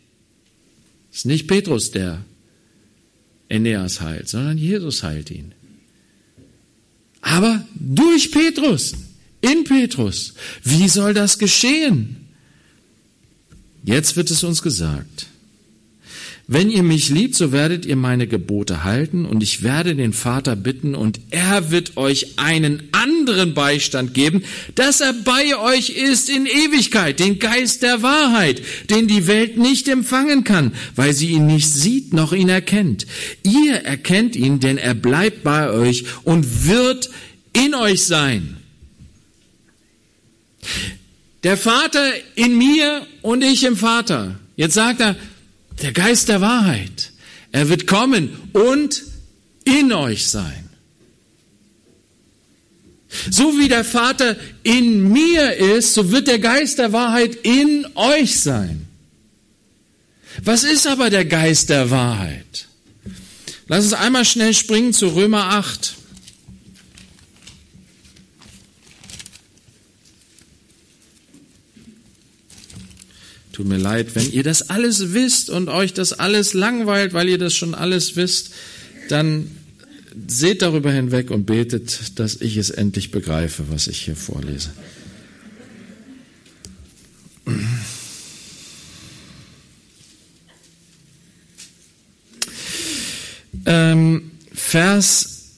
Es ist nicht Petrus, der Aeneas heilt, sondern Jesus heilt ihn. Aber durch Petrus, in Petrus. Wie soll das geschehen? Jetzt wird es uns gesagt. Wenn ihr mich liebt, so werdet ihr meine Gebote halten und ich werde den Vater bitten und er wird euch einen anderen Beistand geben, dass er bei euch ist in Ewigkeit, den Geist der Wahrheit, den die Welt nicht empfangen kann, weil sie ihn nicht sieht noch ihn erkennt. Ihr erkennt ihn, denn er bleibt bei euch und wird in euch sein. Der Vater in mir und ich im Vater. Jetzt sagt er, der Geist der Wahrheit. Er wird kommen und in euch sein. So wie der Vater in mir ist, so wird der Geist der Wahrheit in euch sein. Was ist aber der Geist der Wahrheit? Lass uns einmal schnell springen zu Römer 8. Tut mir leid, wenn ihr das alles wisst und euch das alles langweilt, weil ihr das schon alles wisst, dann seht darüber hinweg und betet, dass ich es endlich begreife, was ich hier vorlese. Ähm, Vers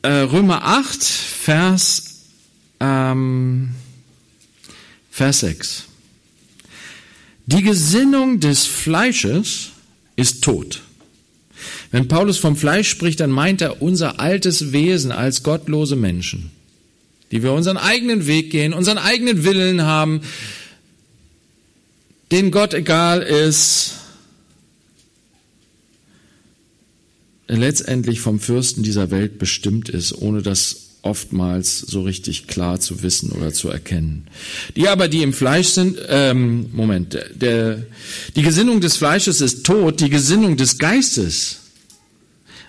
äh, Römer 8, Vers, ähm, Vers 6. Die Gesinnung des Fleisches ist tot. Wenn Paulus vom Fleisch spricht, dann meint er unser altes Wesen als gottlose Menschen, die wir unseren eigenen Weg gehen, unseren eigenen Willen haben, den Gott egal ist, letztendlich vom Fürsten dieser Welt bestimmt ist, ohne dass oftmals so richtig klar zu wissen oder zu erkennen. Die aber, die im Fleisch sind, ähm, Moment, der, die Gesinnung des Fleisches ist Tod, die Gesinnung des Geistes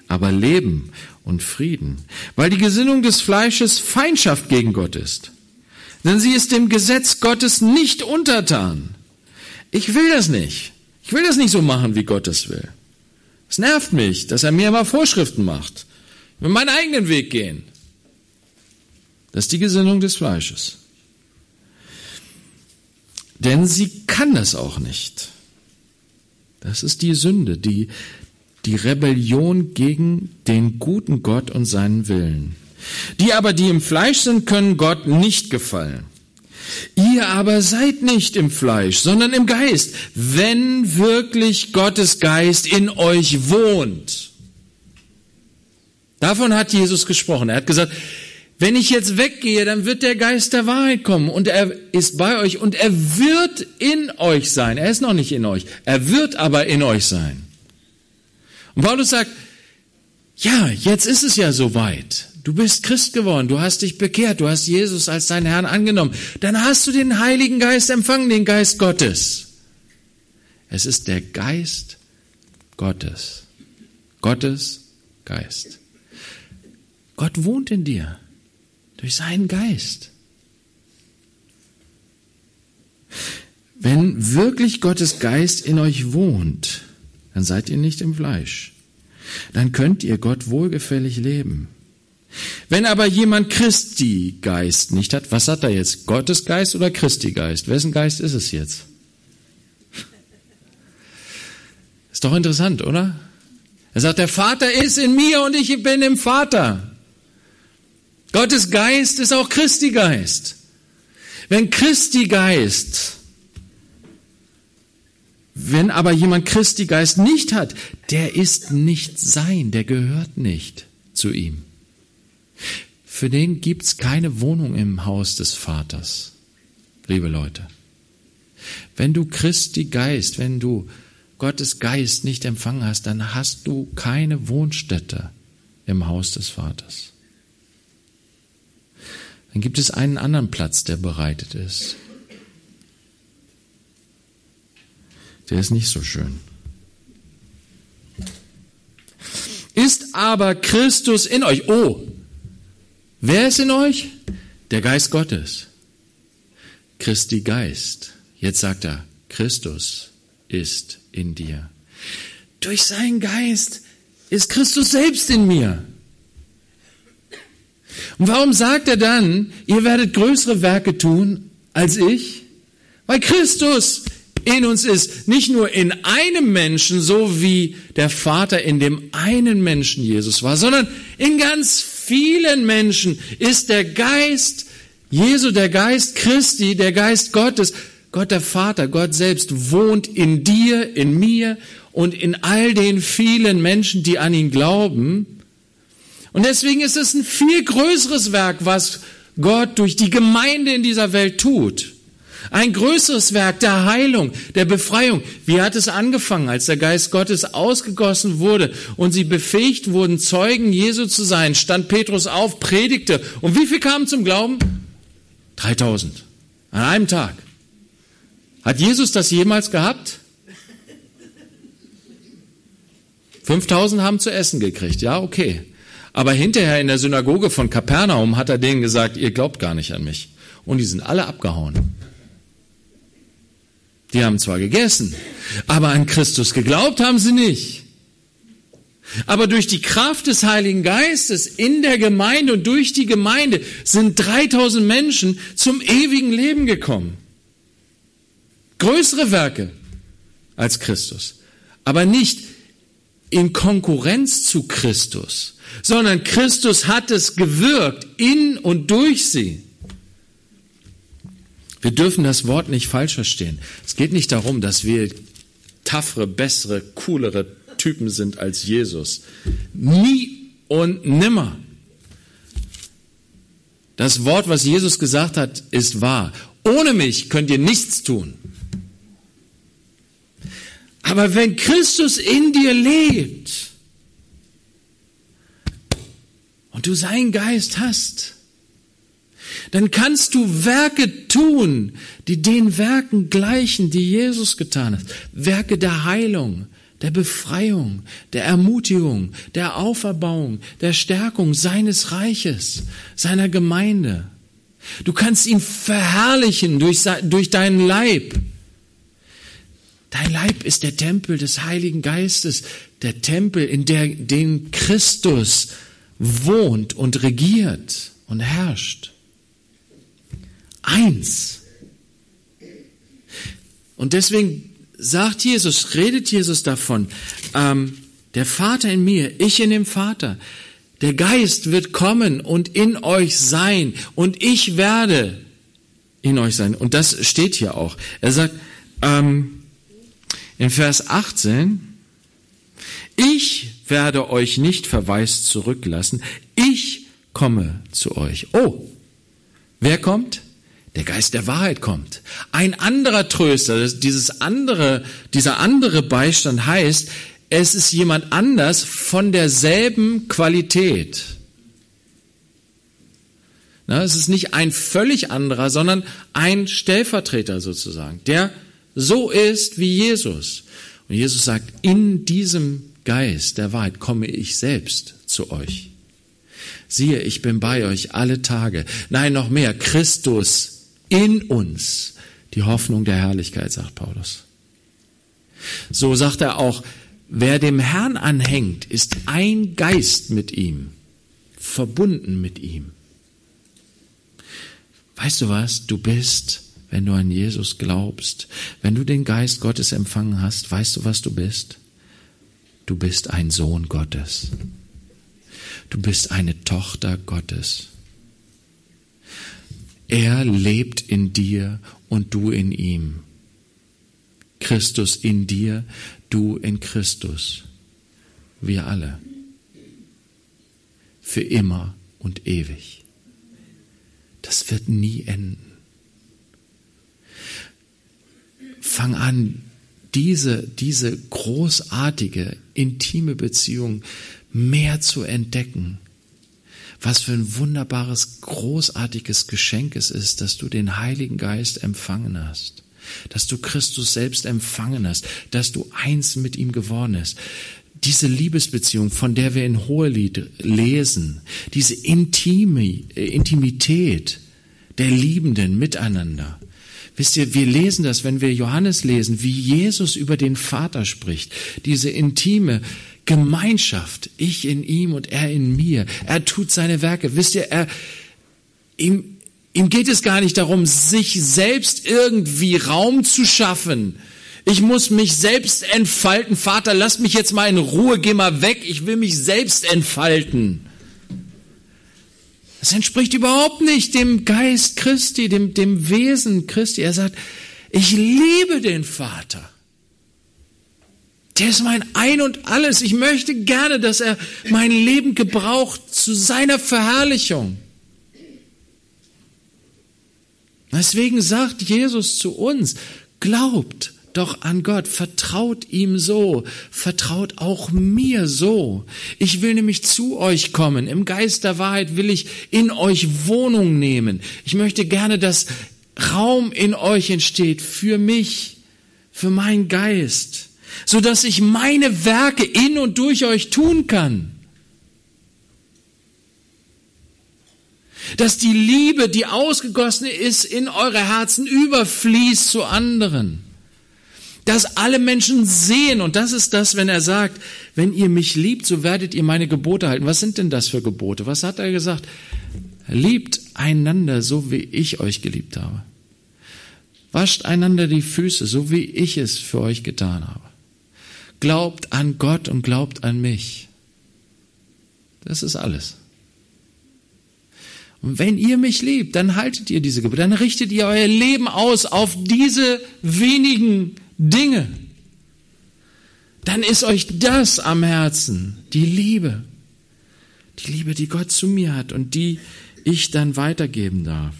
aber Leben und Frieden, weil die Gesinnung des Fleisches Feindschaft gegen Gott ist. Denn sie ist dem Gesetz Gottes nicht untertan. Ich will das nicht. Ich will das nicht so machen, wie Gott es will. Es nervt mich, dass er mir immer Vorschriften macht. Ich will meinen eigenen Weg gehen. Das ist die Gesinnung des Fleisches. Denn sie kann das auch nicht. Das ist die Sünde, die, die Rebellion gegen den guten Gott und seinen Willen. Die aber, die im Fleisch sind, können Gott nicht gefallen. Ihr aber seid nicht im Fleisch, sondern im Geist, wenn wirklich Gottes Geist in euch wohnt. Davon hat Jesus gesprochen. Er hat gesagt, wenn ich jetzt weggehe, dann wird der Geist der Wahrheit kommen und er ist bei euch und er wird in euch sein. Er ist noch nicht in euch. Er wird aber in euch sein. Und Paulus sagt, ja, jetzt ist es ja soweit. Du bist Christ geworden, du hast dich bekehrt, du hast Jesus als deinen Herrn angenommen. Dann hast du den Heiligen Geist empfangen, den Geist Gottes. Es ist der Geist Gottes. Gottes Geist. Gott wohnt in dir durch seinen Geist. Wenn wirklich Gottes Geist in euch wohnt, dann seid ihr nicht im Fleisch. Dann könnt ihr Gott wohlgefällig leben. Wenn aber jemand Christi Geist nicht hat, was hat er jetzt? Gottes Geist oder Christi Geist? Wessen Geist ist es jetzt? Ist doch interessant, oder? Er sagt, der Vater ist in mir und ich bin im Vater. Gottes Geist ist auch Christi Geist. Wenn Christi Geist, wenn aber jemand Christi Geist nicht hat, der ist nicht sein, der gehört nicht zu ihm. Für den gibt's keine Wohnung im Haus des Vaters, liebe Leute. Wenn du Christi Geist, wenn du Gottes Geist nicht empfangen hast, dann hast du keine Wohnstätte im Haus des Vaters. Dann gibt es einen anderen Platz, der bereitet ist. Der ist nicht so schön. Ist aber Christus in euch? Oh, Wer ist in euch? Der Geist Gottes. Christi Geist. Jetzt sagt er, Christus ist in dir. Durch seinen Geist ist Christus selbst in mir. Und warum sagt er dann, ihr werdet größere Werke tun als ich? Weil Christus in uns ist, nicht nur in einem Menschen, so wie der Vater in dem einen Menschen Jesus war, sondern in ganz vielen Menschen ist der Geist Jesu, der Geist Christi, der Geist Gottes, Gott der Vater, Gott selbst wohnt in dir, in mir und in all den vielen Menschen, die an ihn glauben. Und deswegen ist es ein viel größeres Werk, was Gott durch die Gemeinde in dieser Welt tut. Ein größeres Werk der Heilung, der Befreiung. Wie hat es angefangen, als der Geist Gottes ausgegossen wurde und sie befähigt wurden, Zeugen Jesu zu sein? Stand Petrus auf, predigte. Und wie viel kamen zum Glauben? 3000. An einem Tag. Hat Jesus das jemals gehabt? 5000 haben zu essen gekriegt. Ja, okay. Aber hinterher in der Synagoge von Kapernaum hat er denen gesagt, ihr glaubt gar nicht an mich. Und die sind alle abgehauen. Die haben zwar gegessen, aber an Christus geglaubt haben sie nicht. Aber durch die Kraft des Heiligen Geistes in der Gemeinde und durch die Gemeinde sind 3000 Menschen zum ewigen Leben gekommen. Größere Werke als Christus, aber nicht in Konkurrenz zu Christus, sondern Christus hat es gewirkt in und durch sie. Wir dürfen das Wort nicht falsch verstehen. Es geht nicht darum, dass wir taffere, bessere, coolere Typen sind als Jesus. Nie und nimmer. Das Wort, was Jesus gesagt hat, ist wahr. Ohne mich könnt ihr nichts tun. Aber wenn Christus in dir lebt und du seinen Geist hast, dann kannst du Werke tun, die den Werken gleichen, die Jesus getan hat. Werke der Heilung, der Befreiung, der Ermutigung, der Auferbauung, der Stärkung seines Reiches, seiner Gemeinde. Du kannst ihn verherrlichen durch, durch deinen Leib. Dein Leib ist der Tempel des Heiligen Geistes, der Tempel, in der, den Christus wohnt und regiert und herrscht. eins. Und deswegen sagt Jesus, redet Jesus davon, ähm, der Vater in mir, ich in dem Vater. Der Geist wird kommen und in euch sein und ich werde in euch sein. Und das steht hier auch. Er sagt ähm, in Vers 18, ich werde euch nicht verwaist zurücklassen, ich komme zu euch. Oh, wer kommt? Der Geist der Wahrheit kommt. Ein anderer Tröster, dieses andere, dieser andere Beistand heißt, es ist jemand anders von derselben Qualität. Na, es ist nicht ein völlig anderer, sondern ein Stellvertreter sozusagen, der so ist wie Jesus. Und Jesus sagt, in diesem Geist der Wahrheit komme ich selbst zu euch. Siehe, ich bin bei euch alle Tage. Nein, noch mehr, Christus in uns, die Hoffnung der Herrlichkeit, sagt Paulus. So sagt er auch, wer dem Herrn anhängt, ist ein Geist mit ihm, verbunden mit ihm. Weißt du was? Du bist, wenn du an Jesus glaubst, wenn du den Geist Gottes empfangen hast, weißt du, was du bist? Du bist ein Sohn Gottes. Du bist eine Tochter Gottes. Er lebt in dir und du in ihm. Christus in dir, du in Christus. Wir alle. Für immer und ewig. Das wird nie enden. Fang an, diese, diese großartige, intime Beziehung mehr zu entdecken. Was für ein wunderbares, großartiges Geschenk es ist, dass du den Heiligen Geist empfangen hast, dass du Christus selbst empfangen hast, dass du eins mit ihm geworden bist. Diese Liebesbeziehung, von der wir in Hohelied lesen, diese Intime, äh, Intimität der Liebenden miteinander, Wisst ihr, wir lesen das, wenn wir Johannes lesen, wie Jesus über den Vater spricht. Diese intime Gemeinschaft. Ich in ihm und er in mir. Er tut seine Werke. Wisst ihr, er, ihm, ihm geht es gar nicht darum, sich selbst irgendwie Raum zu schaffen. Ich muss mich selbst entfalten. Vater, lass mich jetzt mal in Ruhe, geh mal weg. Ich will mich selbst entfalten. Das entspricht überhaupt nicht dem Geist Christi, dem, dem Wesen Christi. Er sagt, ich liebe den Vater. Der ist mein Ein und alles. Ich möchte gerne, dass er mein Leben gebraucht zu seiner Verherrlichung. Deswegen sagt Jesus zu uns, glaubt doch an Gott, vertraut ihm so, vertraut auch mir so. Ich will nämlich zu euch kommen, im Geist der Wahrheit will ich in euch Wohnung nehmen. Ich möchte gerne, dass Raum in euch entsteht für mich, für meinen Geist, so dass ich meine Werke in und durch euch tun kann. Dass die Liebe, die ausgegossene ist, in eure Herzen überfließt zu anderen dass alle Menschen sehen. Und das ist das, wenn er sagt, wenn ihr mich liebt, so werdet ihr meine Gebote halten. Was sind denn das für Gebote? Was hat er gesagt? Liebt einander, so wie ich euch geliebt habe. Wascht einander die Füße, so wie ich es für euch getan habe. Glaubt an Gott und glaubt an mich. Das ist alles. Und wenn ihr mich liebt, dann haltet ihr diese Gebote, dann richtet ihr euer Leben aus auf diese wenigen Dinge, dann ist euch das am Herzen, die Liebe, die Liebe, die Gott zu mir hat und die ich dann weitergeben darf.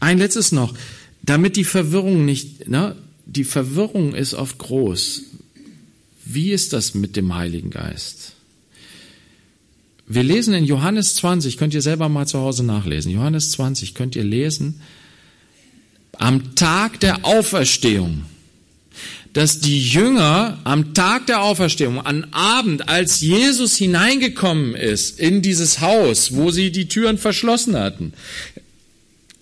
Ein letztes noch, damit die Verwirrung nicht, ne, die Verwirrung ist oft groß. Wie ist das mit dem Heiligen Geist? Wir lesen in Johannes 20, könnt ihr selber mal zu Hause nachlesen. Johannes 20 könnt ihr lesen. Am Tag der Auferstehung, dass die Jünger am Tag der Auferstehung, am Abend, als Jesus hineingekommen ist in dieses Haus, wo sie die Türen verschlossen hatten,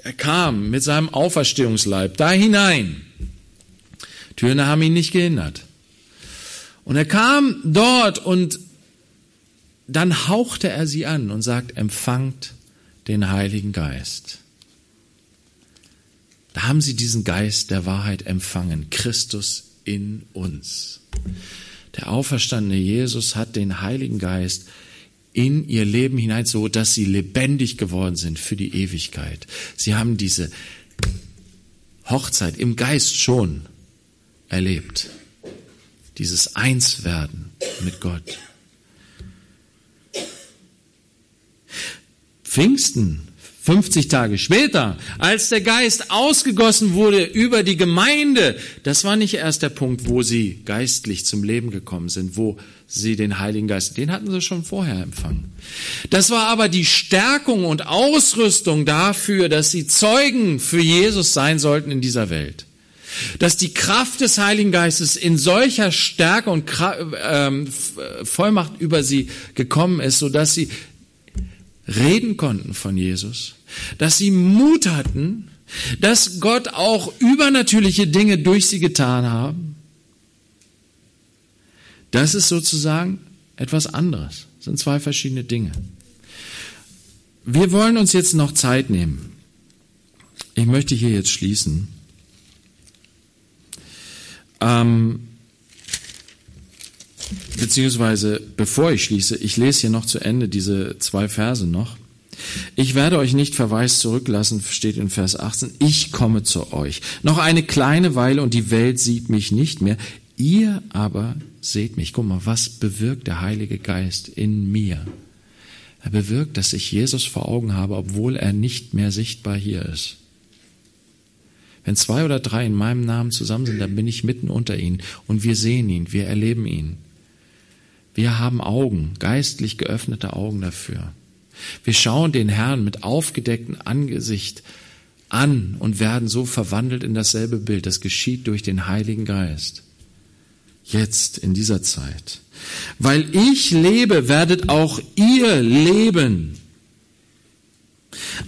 er kam mit seinem Auferstehungsleib da hinein. Türen haben ihn nicht gehindert. Und er kam dort und dann hauchte er sie an und sagt, empfangt den Heiligen Geist. Da haben sie diesen Geist der Wahrheit empfangen, Christus in uns. Der auferstandene Jesus hat den Heiligen Geist in ihr Leben hinein, so dass sie lebendig geworden sind für die Ewigkeit. Sie haben diese Hochzeit im Geist schon erlebt. Dieses Einswerden mit Gott. Pfingsten 50 Tage später, als der Geist ausgegossen wurde über die Gemeinde, das war nicht erst der Punkt, wo sie geistlich zum Leben gekommen sind, wo sie den Heiligen Geist, den hatten sie schon vorher empfangen. Das war aber die Stärkung und Ausrüstung dafür, dass sie Zeugen für Jesus sein sollten in dieser Welt. Dass die Kraft des Heiligen Geistes in solcher Stärke und ähm, Vollmacht über sie gekommen ist, so dass sie reden konnten von Jesus, dass sie Mut hatten, dass Gott auch übernatürliche Dinge durch sie getan haben. Das ist sozusagen etwas anderes. Das sind zwei verschiedene Dinge. Wir wollen uns jetzt noch Zeit nehmen. Ich möchte hier jetzt schließen. Ähm, beziehungsweise bevor ich schließe, ich lese hier noch zu Ende diese zwei Verse noch. Ich werde euch nicht verweist zurücklassen, steht in Vers 18. Ich komme zu euch. Noch eine kleine Weile und die Welt sieht mich nicht mehr. Ihr aber seht mich. Guck mal, was bewirkt der Heilige Geist in mir? Er bewirkt, dass ich Jesus vor Augen habe, obwohl er nicht mehr sichtbar hier ist. Wenn zwei oder drei in meinem Namen zusammen sind, dann bin ich mitten unter ihnen und wir sehen ihn, wir erleben ihn. Wir haben Augen, geistlich geöffnete Augen dafür. Wir schauen den Herrn mit aufgedecktem Angesicht an und werden so verwandelt in dasselbe Bild. Das geschieht durch den Heiligen Geist. Jetzt, in dieser Zeit. Weil ich lebe, werdet auch ihr leben.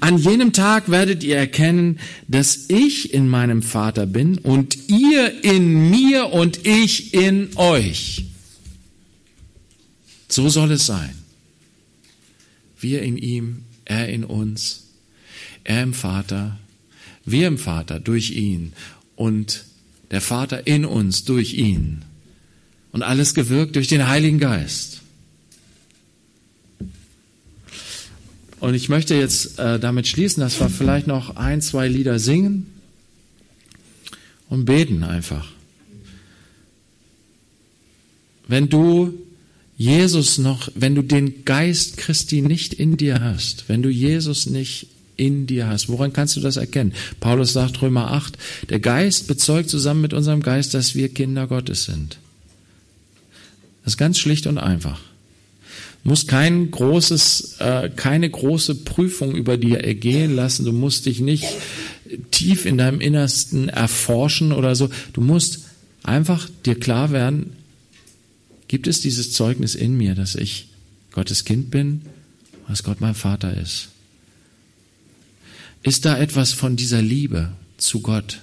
An jenem Tag werdet ihr erkennen, dass ich in meinem Vater bin und ihr in mir und ich in euch. So soll es sein. Wir in ihm, er in uns, er im Vater, wir im Vater durch ihn und der Vater in uns durch ihn. Und alles gewirkt durch den Heiligen Geist. Und ich möchte jetzt äh, damit schließen, dass wir vielleicht noch ein, zwei Lieder singen und beten einfach. Wenn du Jesus noch, wenn du den Geist Christi nicht in dir hast, wenn du Jesus nicht in dir hast, woran kannst du das erkennen? Paulus sagt Römer 8, der Geist bezeugt zusammen mit unserem Geist, dass wir Kinder Gottes sind. Das ist ganz schlicht und einfach. Du musst kein großes, äh, keine große Prüfung über dir ergehen lassen. Du musst dich nicht tief in deinem Innersten erforschen oder so. Du musst einfach dir klar werden, Gibt es dieses Zeugnis in mir, dass ich Gottes Kind bin, dass Gott mein Vater ist? Ist da etwas von dieser Liebe zu Gott,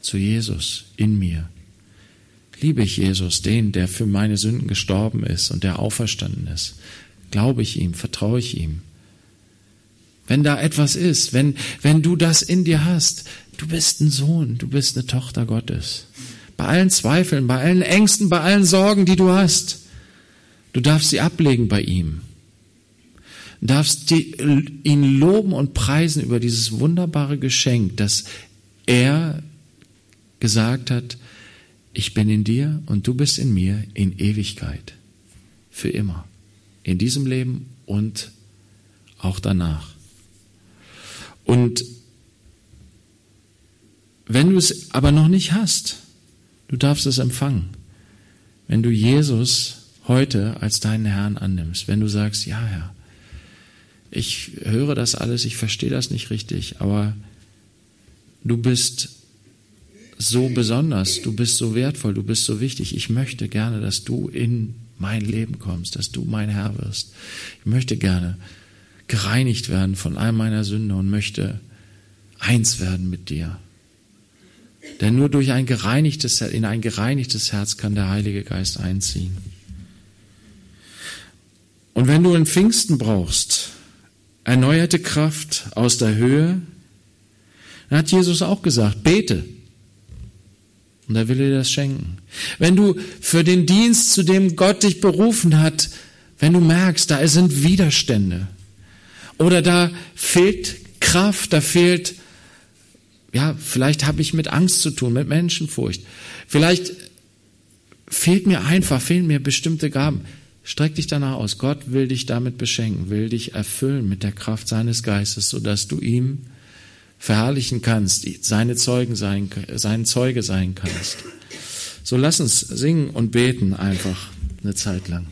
zu Jesus in mir? Liebe ich Jesus, den, der für meine Sünden gestorben ist und der auferstanden ist? Glaube ich ihm, vertraue ich ihm? Wenn da etwas ist, wenn, wenn du das in dir hast, du bist ein Sohn, du bist eine Tochter Gottes bei allen Zweifeln, bei allen Ängsten, bei allen Sorgen, die du hast. Du darfst sie ablegen bei ihm. Du darfst ihn loben und preisen über dieses wunderbare Geschenk, dass er gesagt hat, ich bin in dir und du bist in mir in Ewigkeit. Für immer. In diesem Leben und auch danach. Und wenn du es aber noch nicht hast, Du darfst es empfangen. Wenn du Jesus heute als deinen Herrn annimmst, wenn du sagst, ja, Herr, ich höre das alles, ich verstehe das nicht richtig, aber du bist so besonders, du bist so wertvoll, du bist so wichtig. Ich möchte gerne, dass du in mein Leben kommst, dass du mein Herr wirst. Ich möchte gerne gereinigt werden von all meiner Sünde und möchte eins werden mit dir. Denn nur durch ein gereinigtes, in ein gereinigtes Herz kann der Heilige Geist einziehen. Und wenn du in Pfingsten brauchst, erneuerte Kraft aus der Höhe, dann hat Jesus auch gesagt, bete. Und er will dir das schenken. Wenn du für den Dienst, zu dem Gott dich berufen hat, wenn du merkst, da sind Widerstände oder da fehlt Kraft, da fehlt, ja, vielleicht habe ich mit Angst zu tun, mit Menschenfurcht. Vielleicht fehlt mir einfach, fehlen mir bestimmte Gaben. Streck dich danach aus. Gott will dich damit beschenken, will dich erfüllen mit der Kraft seines Geistes, sodass du ihm verherrlichen kannst, seine Zeugen sein, sein Zeuge sein kannst. So lass uns singen und beten einfach eine Zeit lang.